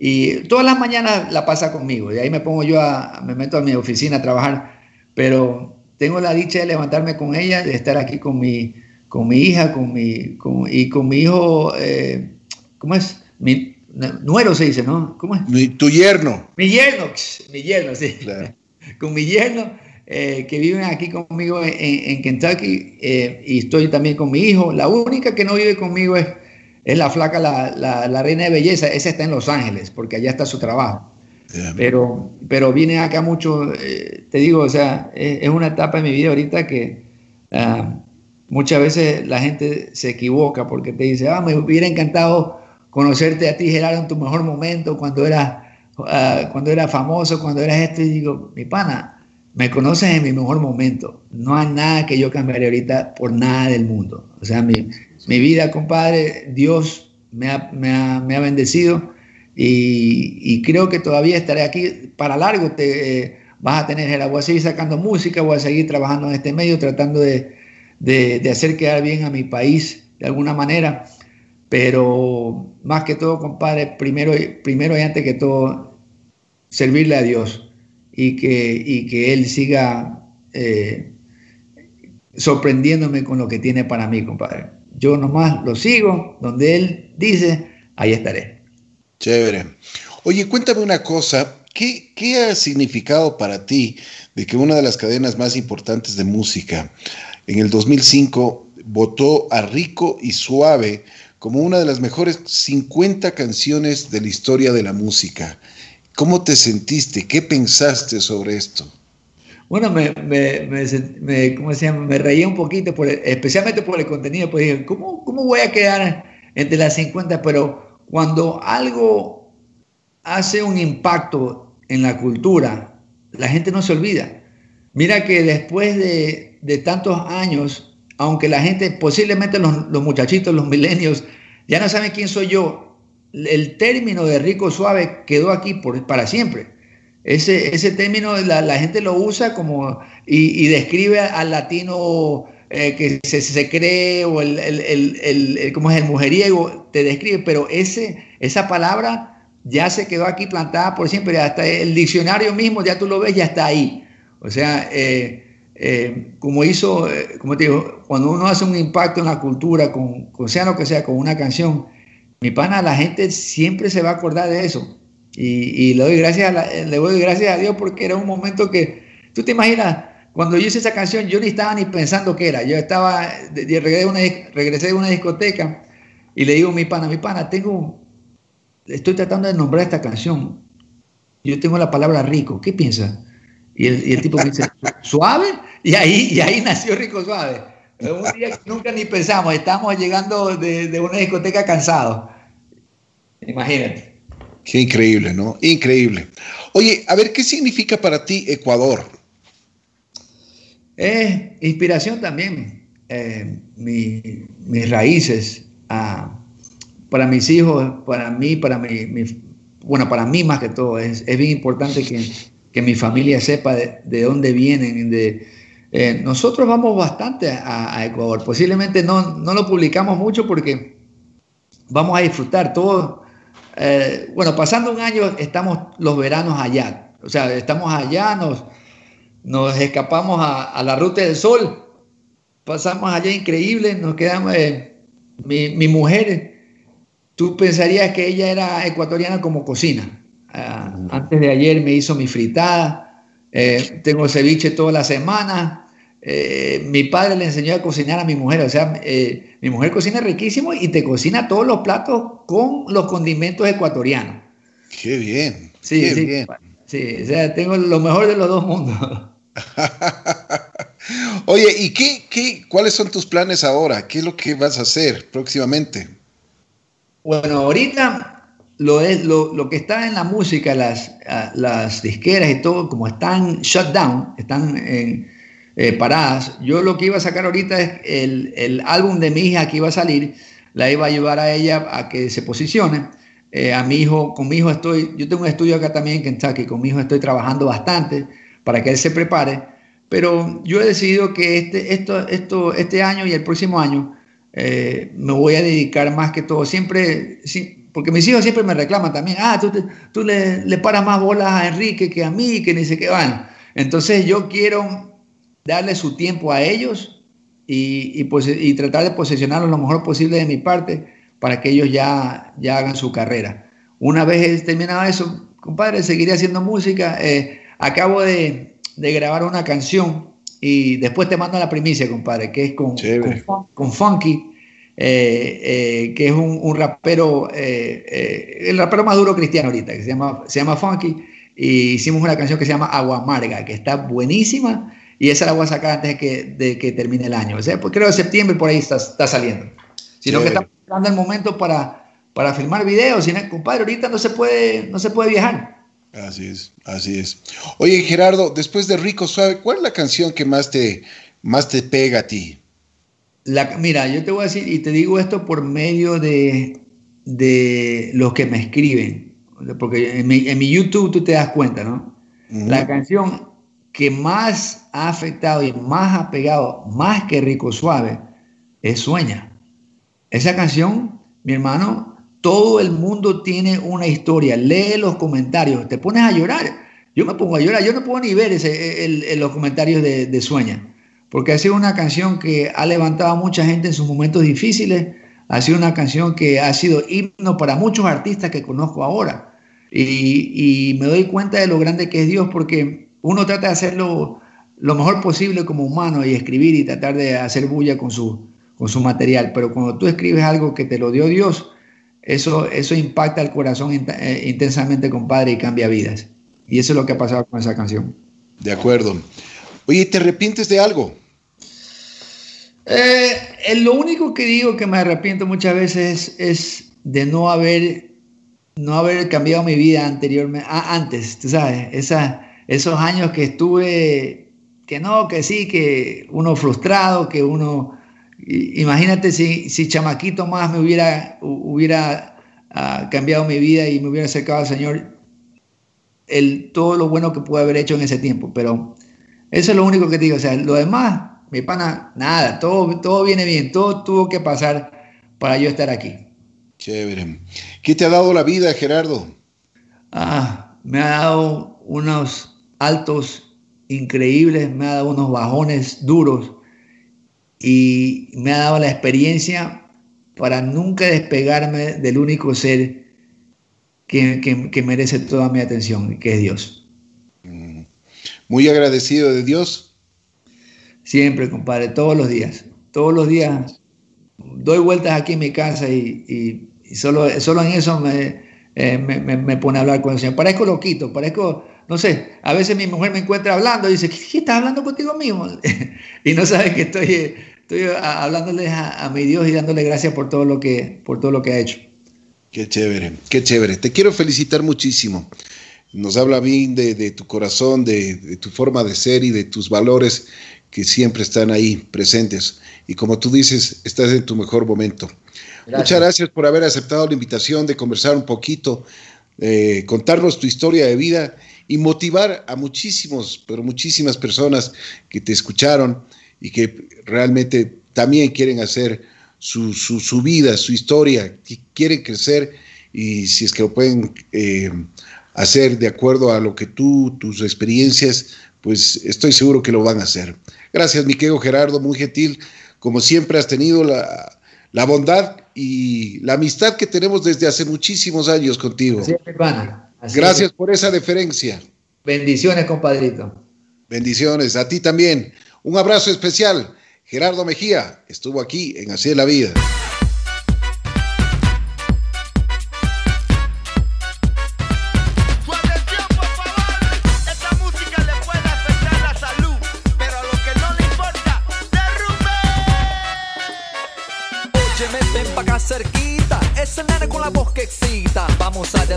Y todas las mañanas la pasa conmigo. De ahí me pongo yo a, me meto a mi oficina a trabajar. Pero tengo la dicha de levantarme con ella, de estar aquí con mi, con mi hija con mi, con- y con mi hijo, eh, ¿cómo es? Mi nuero se dice, ¿no? ¿Cómo es? Mi- Tu yerno. Mi yerno, mi yerno, sí. Claro. Con mi yerno, eh, que viven aquí conmigo en, en Kentucky, eh, y estoy también con mi hijo. La única que no vive conmigo es, es la flaca, la, la- la reina de belleza. Esa está en Los Ángeles, porque allá está su trabajo. Pero, pero vine acá mucho, eh, te digo, o sea, es, es una etapa en mi vida ahorita que ah, muchas veces la gente se equivoca porque te dice, ah, me hubiera encantado conocerte a ti, Gerardo, en tu mejor momento, cuando eras, ah, cuando eras famoso, cuando eras esto, y digo, mi pana, me conoces en mi mejor momento. No hay nada que yo cambiaría ahorita por nada del mundo. O sea, mi, mi vida, compadre, Dios me ha, me ha- me ha bendecido y, creo que todavía estaré aquí para largo. Te, eh, vas a tener, voy a seguir sacando música, voy a seguir trabajando en este medio, tratando de, de- de hacer quedar bien a mi país de alguna manera. Pero más que todo, compadre, primero, primero y antes que todo, servirle a Dios y que, y que Él siga eh, sorprendiéndome con lo que tiene para mí, compadre. Yo nomás lo sigo, donde Él dice, ahí estaré. Chévere. Oye, cuéntame una cosa. ¿Qué, qué ha significado para ti de que una de las cadenas más importantes de música en el 2005 votó a Rico y Suave como una de las mejores 50 canciones de la historia de la música? ¿Cómo te sentiste? ¿Qué pensaste sobre esto? Bueno, me, me, me, ¿cómo me reía un poquito, por especialmente por el contenido, pues dije, ¿cómo, ¿cómo voy a quedar entre las 50? Pero cuando algo hace un impacto en la cultura, la gente no se olvida. Mira que después de, de tantos años, aunque la gente, posiblemente los, los muchachitos, los milenios, ya no saben quién soy yo, el término de rico suave quedó aquí por, para siempre. Ese, ese término la, la gente lo usa como y, describe al latino eh, que se, se cree o el, el, el, ¿cómo es? el mujeriego, te describe, pero ese, esa palabra ya se quedó aquí plantada por siempre, hasta el diccionario mismo, ya tú lo ves, ya está ahí. O sea, eh, eh, como hizo, como te digo, cuando uno hace un impacto en la cultura, con, con sea lo que sea, con una canción, mi pana, la gente siempre se va a acordar de eso. Y, y le, doy gracias a la- le doy gracias a Dios porque era un momento que, tú te imaginas, cuando yo hice esa canción, yo ni estaba ni pensando qué era. Yo estaba, de- de- regresé, de una, regresé de una discoteca y le digo a mi pana, mi pana, tengo, estoy tratando de nombrar esta canción. Yo tengo la palabra rico, ¿qué piensa? Y el, y el tipo me dice, ¿suave? Y ahí, y ahí nació Rico Suave. Un día que nunca ni pensamos, estamos llegando de, de una discoteca cansados. Imagínate. Qué increíble, ¿no? Increíble. Oye, a ver, ¿qué significa para ti Ecuador? Es inspiración también. eh, mi- mis raíces ah, para mis hijos, para mí, para mi, mi- bueno, para mí más que todo. Es, es bien importante que, que mi familia sepa de, de dónde vienen. De, eh, nosotros vamos bastante a, a Ecuador. Posiblemente no, no lo publicamos mucho porque vamos a disfrutar todo. Eh, bueno, pasando un año estamos los veranos allá. O sea, estamos allá, nos, nos escapamos a, a la ruta del sol, pasamos allá increíble, nos quedamos, eh, mi, mi mujer, tú pensarías que ella era ecuatoriana como cocina. Ah, antes de ayer me hizo mi fritada, eh, tengo ceviche toda la semana. Eh, mi padre le enseñó a cocinar a mi mujer, o sea, eh, mi mujer cocina riquísimo y te cocina todos los platos con los condimentos ecuatorianos. Qué bien. Sí, qué sí, bien. sí, o sea, tengo lo mejor de los dos mundos. Oye, ¿y qué, qué, cuáles son tus planes ahora? ¿Qué es lo que vas a hacer próximamente? Bueno, ahorita lo, es, lo, lo que está en la música, las, las disqueras y todo, como están shut down, están en, eh, paradas, yo lo que iba a sacar ahorita es el, el álbum de mi hija que iba a salir, la iba a ayudar a ella a que se posicione. Eh, a mi hijo, con mi hijo estoy, yo tengo un estudio acá también en Kentucky, con mi hijo estoy trabajando bastante para que él se prepare, pero yo he decidido que este, esto, esto, este año y el próximo año eh, me voy a dedicar más que todo, siempre, sí, porque mis hijos siempre me reclaman también, ah, tú, tú le, le paras más bolas a Enrique que a mí, que ni sé qué van. Entonces yo quiero darle su tiempo a ellos y, y, pues, y tratar de posicionarlos lo mejor posible de mi parte para que ellos ya, ya hagan su carrera. Una vez terminado eso, compadre, seguiré haciendo música. Eh, acabo de, de grabar una canción y después te mando la primicia, compadre, que es con, con, Fun- con Funky, eh, eh, que es un, un rapero, eh, el rapero más duro cristiano ahorita, que se llama, se llama Funky, y hicimos una canción que se llama Agua Amarga, que está buenísima, y esa la voy a sacar antes de que, de que termine el año. O sea, pues creo que septiembre por ahí está, está saliendo. Sino que Chévere. estamos esperando el momento para, para filmar videos. Y, compadre, ahorita no se puede, no se puede viajar. Así es, así es. Oye, Gerardo, después de Rico Suave, ¿cuál es la canción que más te, más te pega a ti? La- mira, yo te voy a decir, y te digo esto por medio de, de los que me escriben, porque en mi, en mi YouTube tú te das cuenta, ¿no? La canción que más ha afectado y más ha pegado, más que Rico Suave, es Sueña. Esa canción, mi hermano, todo el mundo tiene una historia. Lee los comentarios, te pones a llorar. Yo me pongo a llorar, yo no puedo ni ver ese, el- los comentarios de, Sueña, porque ha sido una canción que ha levantado a mucha gente en sus momentos difíciles, ha sido una canción que ha sido himno para muchos artistas que conozco ahora. Y me doy cuenta de lo grande que es Dios, porque uno trata de hacerlo lo mejor posible como humano y escribir y tratar de hacer bulla con su, con su material, pero cuando tú escribes algo que te lo dio Dios, eso, eso impacta el corazón int- eh, intensamente, compadre, y cambia vidas. Y eso es lo que ha pasado con esa canción. De acuerdo. Oye, ¿te arrepientes de algo? Eh, eh, lo único que digo que me arrepiento muchas veces es, es de no haber, no haber cambiado mi vida anteriormente, ah, antes, tú sabes, esa, esos años que estuve, que no, que sí, que uno frustrado, que uno, imagínate si, si chamaquito más me hubiera, hu- hubiera ah, cambiado mi vida y me hubiera acercado al Señor, el, todo lo bueno que pude haber hecho en ese tiempo, pero eso es lo único que te digo, o sea, lo demás, mi pana, nada, todo, todo viene bien, todo tuvo que pasar para yo estar aquí. Chévere. ¿Qué te ha dado la vida, Gerardo? Ah, me ha dado unos altos increíbles, me ha dado unos bajones duros y me ha dado la experiencia para nunca despegarme del único ser que, que- que merece toda mi atención, que es Dios. Muy agradecido de Dios. Siempre, compadre, todos los días. Todos los días doy vueltas aquí en mi casa y, y- y solo, solo en eso me, eh, me, me- me pone a hablar con el Señor. Parezco loquito, parezco, no sé, a veces mi mujer me encuentra hablando y dice, ¿qué, estás hablando contigo mismo? y no sabe que estoy, estoy a- hablándole a, a mi Dios y dándole gracias por todo lo que, por todo lo que ha hecho. Qué chévere, qué chévere. Te quiero felicitar muchísimo. Nos habla bien de, de tu corazón, de, de tu forma de ser y de tus valores que siempre están ahí presentes. Y como tú dices, estás en tu mejor momento. Muchas gracias por haber aceptado la invitación de conversar un poquito, eh, contarnos tu historia de vida y motivar a muchísimos, pero muchísimas personas que te escucharon y que realmente también quieren hacer su, su, su vida, su historia, que quieren crecer y si es que lo pueden eh, hacer de acuerdo a lo que tú, tus experiencias, pues estoy seguro que lo van a hacer. Gracias, mi querido Gerardo, muy gentil. Como siempre has tenido la, la bondad y la amistad que tenemos desde hace muchísimos años contigo. Mi hermana. Así Gracias es. por esa deferencia. Bendiciones, compadrito. Bendiciones a ti también. Un abrazo especial. Gerardo Mejía estuvo aquí en Así es la vida.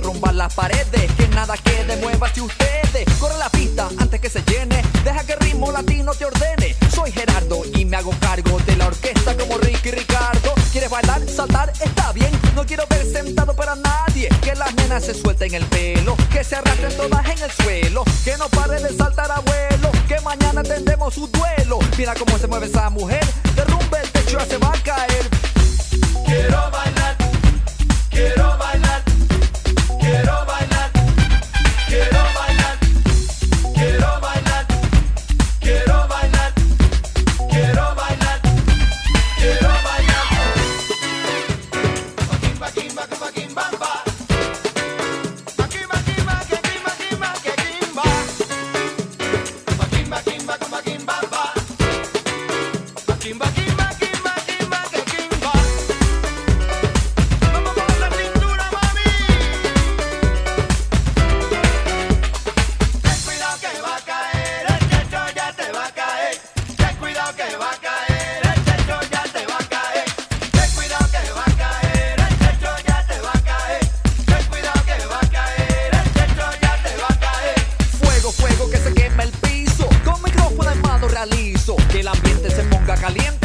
Derrumbar las paredes. Que nada quede, muévase ustedes Corre la pista antes que se llene. Deja que el ritmo latino te ordene. Soy Gerardo y me hago cargo De la orquesta como Ricky Ricardo. ¿Quieres bailar, saltar? Está bien. No quiero ver sentado para nadie. Que las nenas se suelten el pelo. Que se arrastren todas en el suelo. Que no pare de saltar abuelo. Que mañana tendremos su duelo. Mira cómo se mueve esa mujer. Derrumbe el techo ya se va a caer el ambiente se ponga caliente.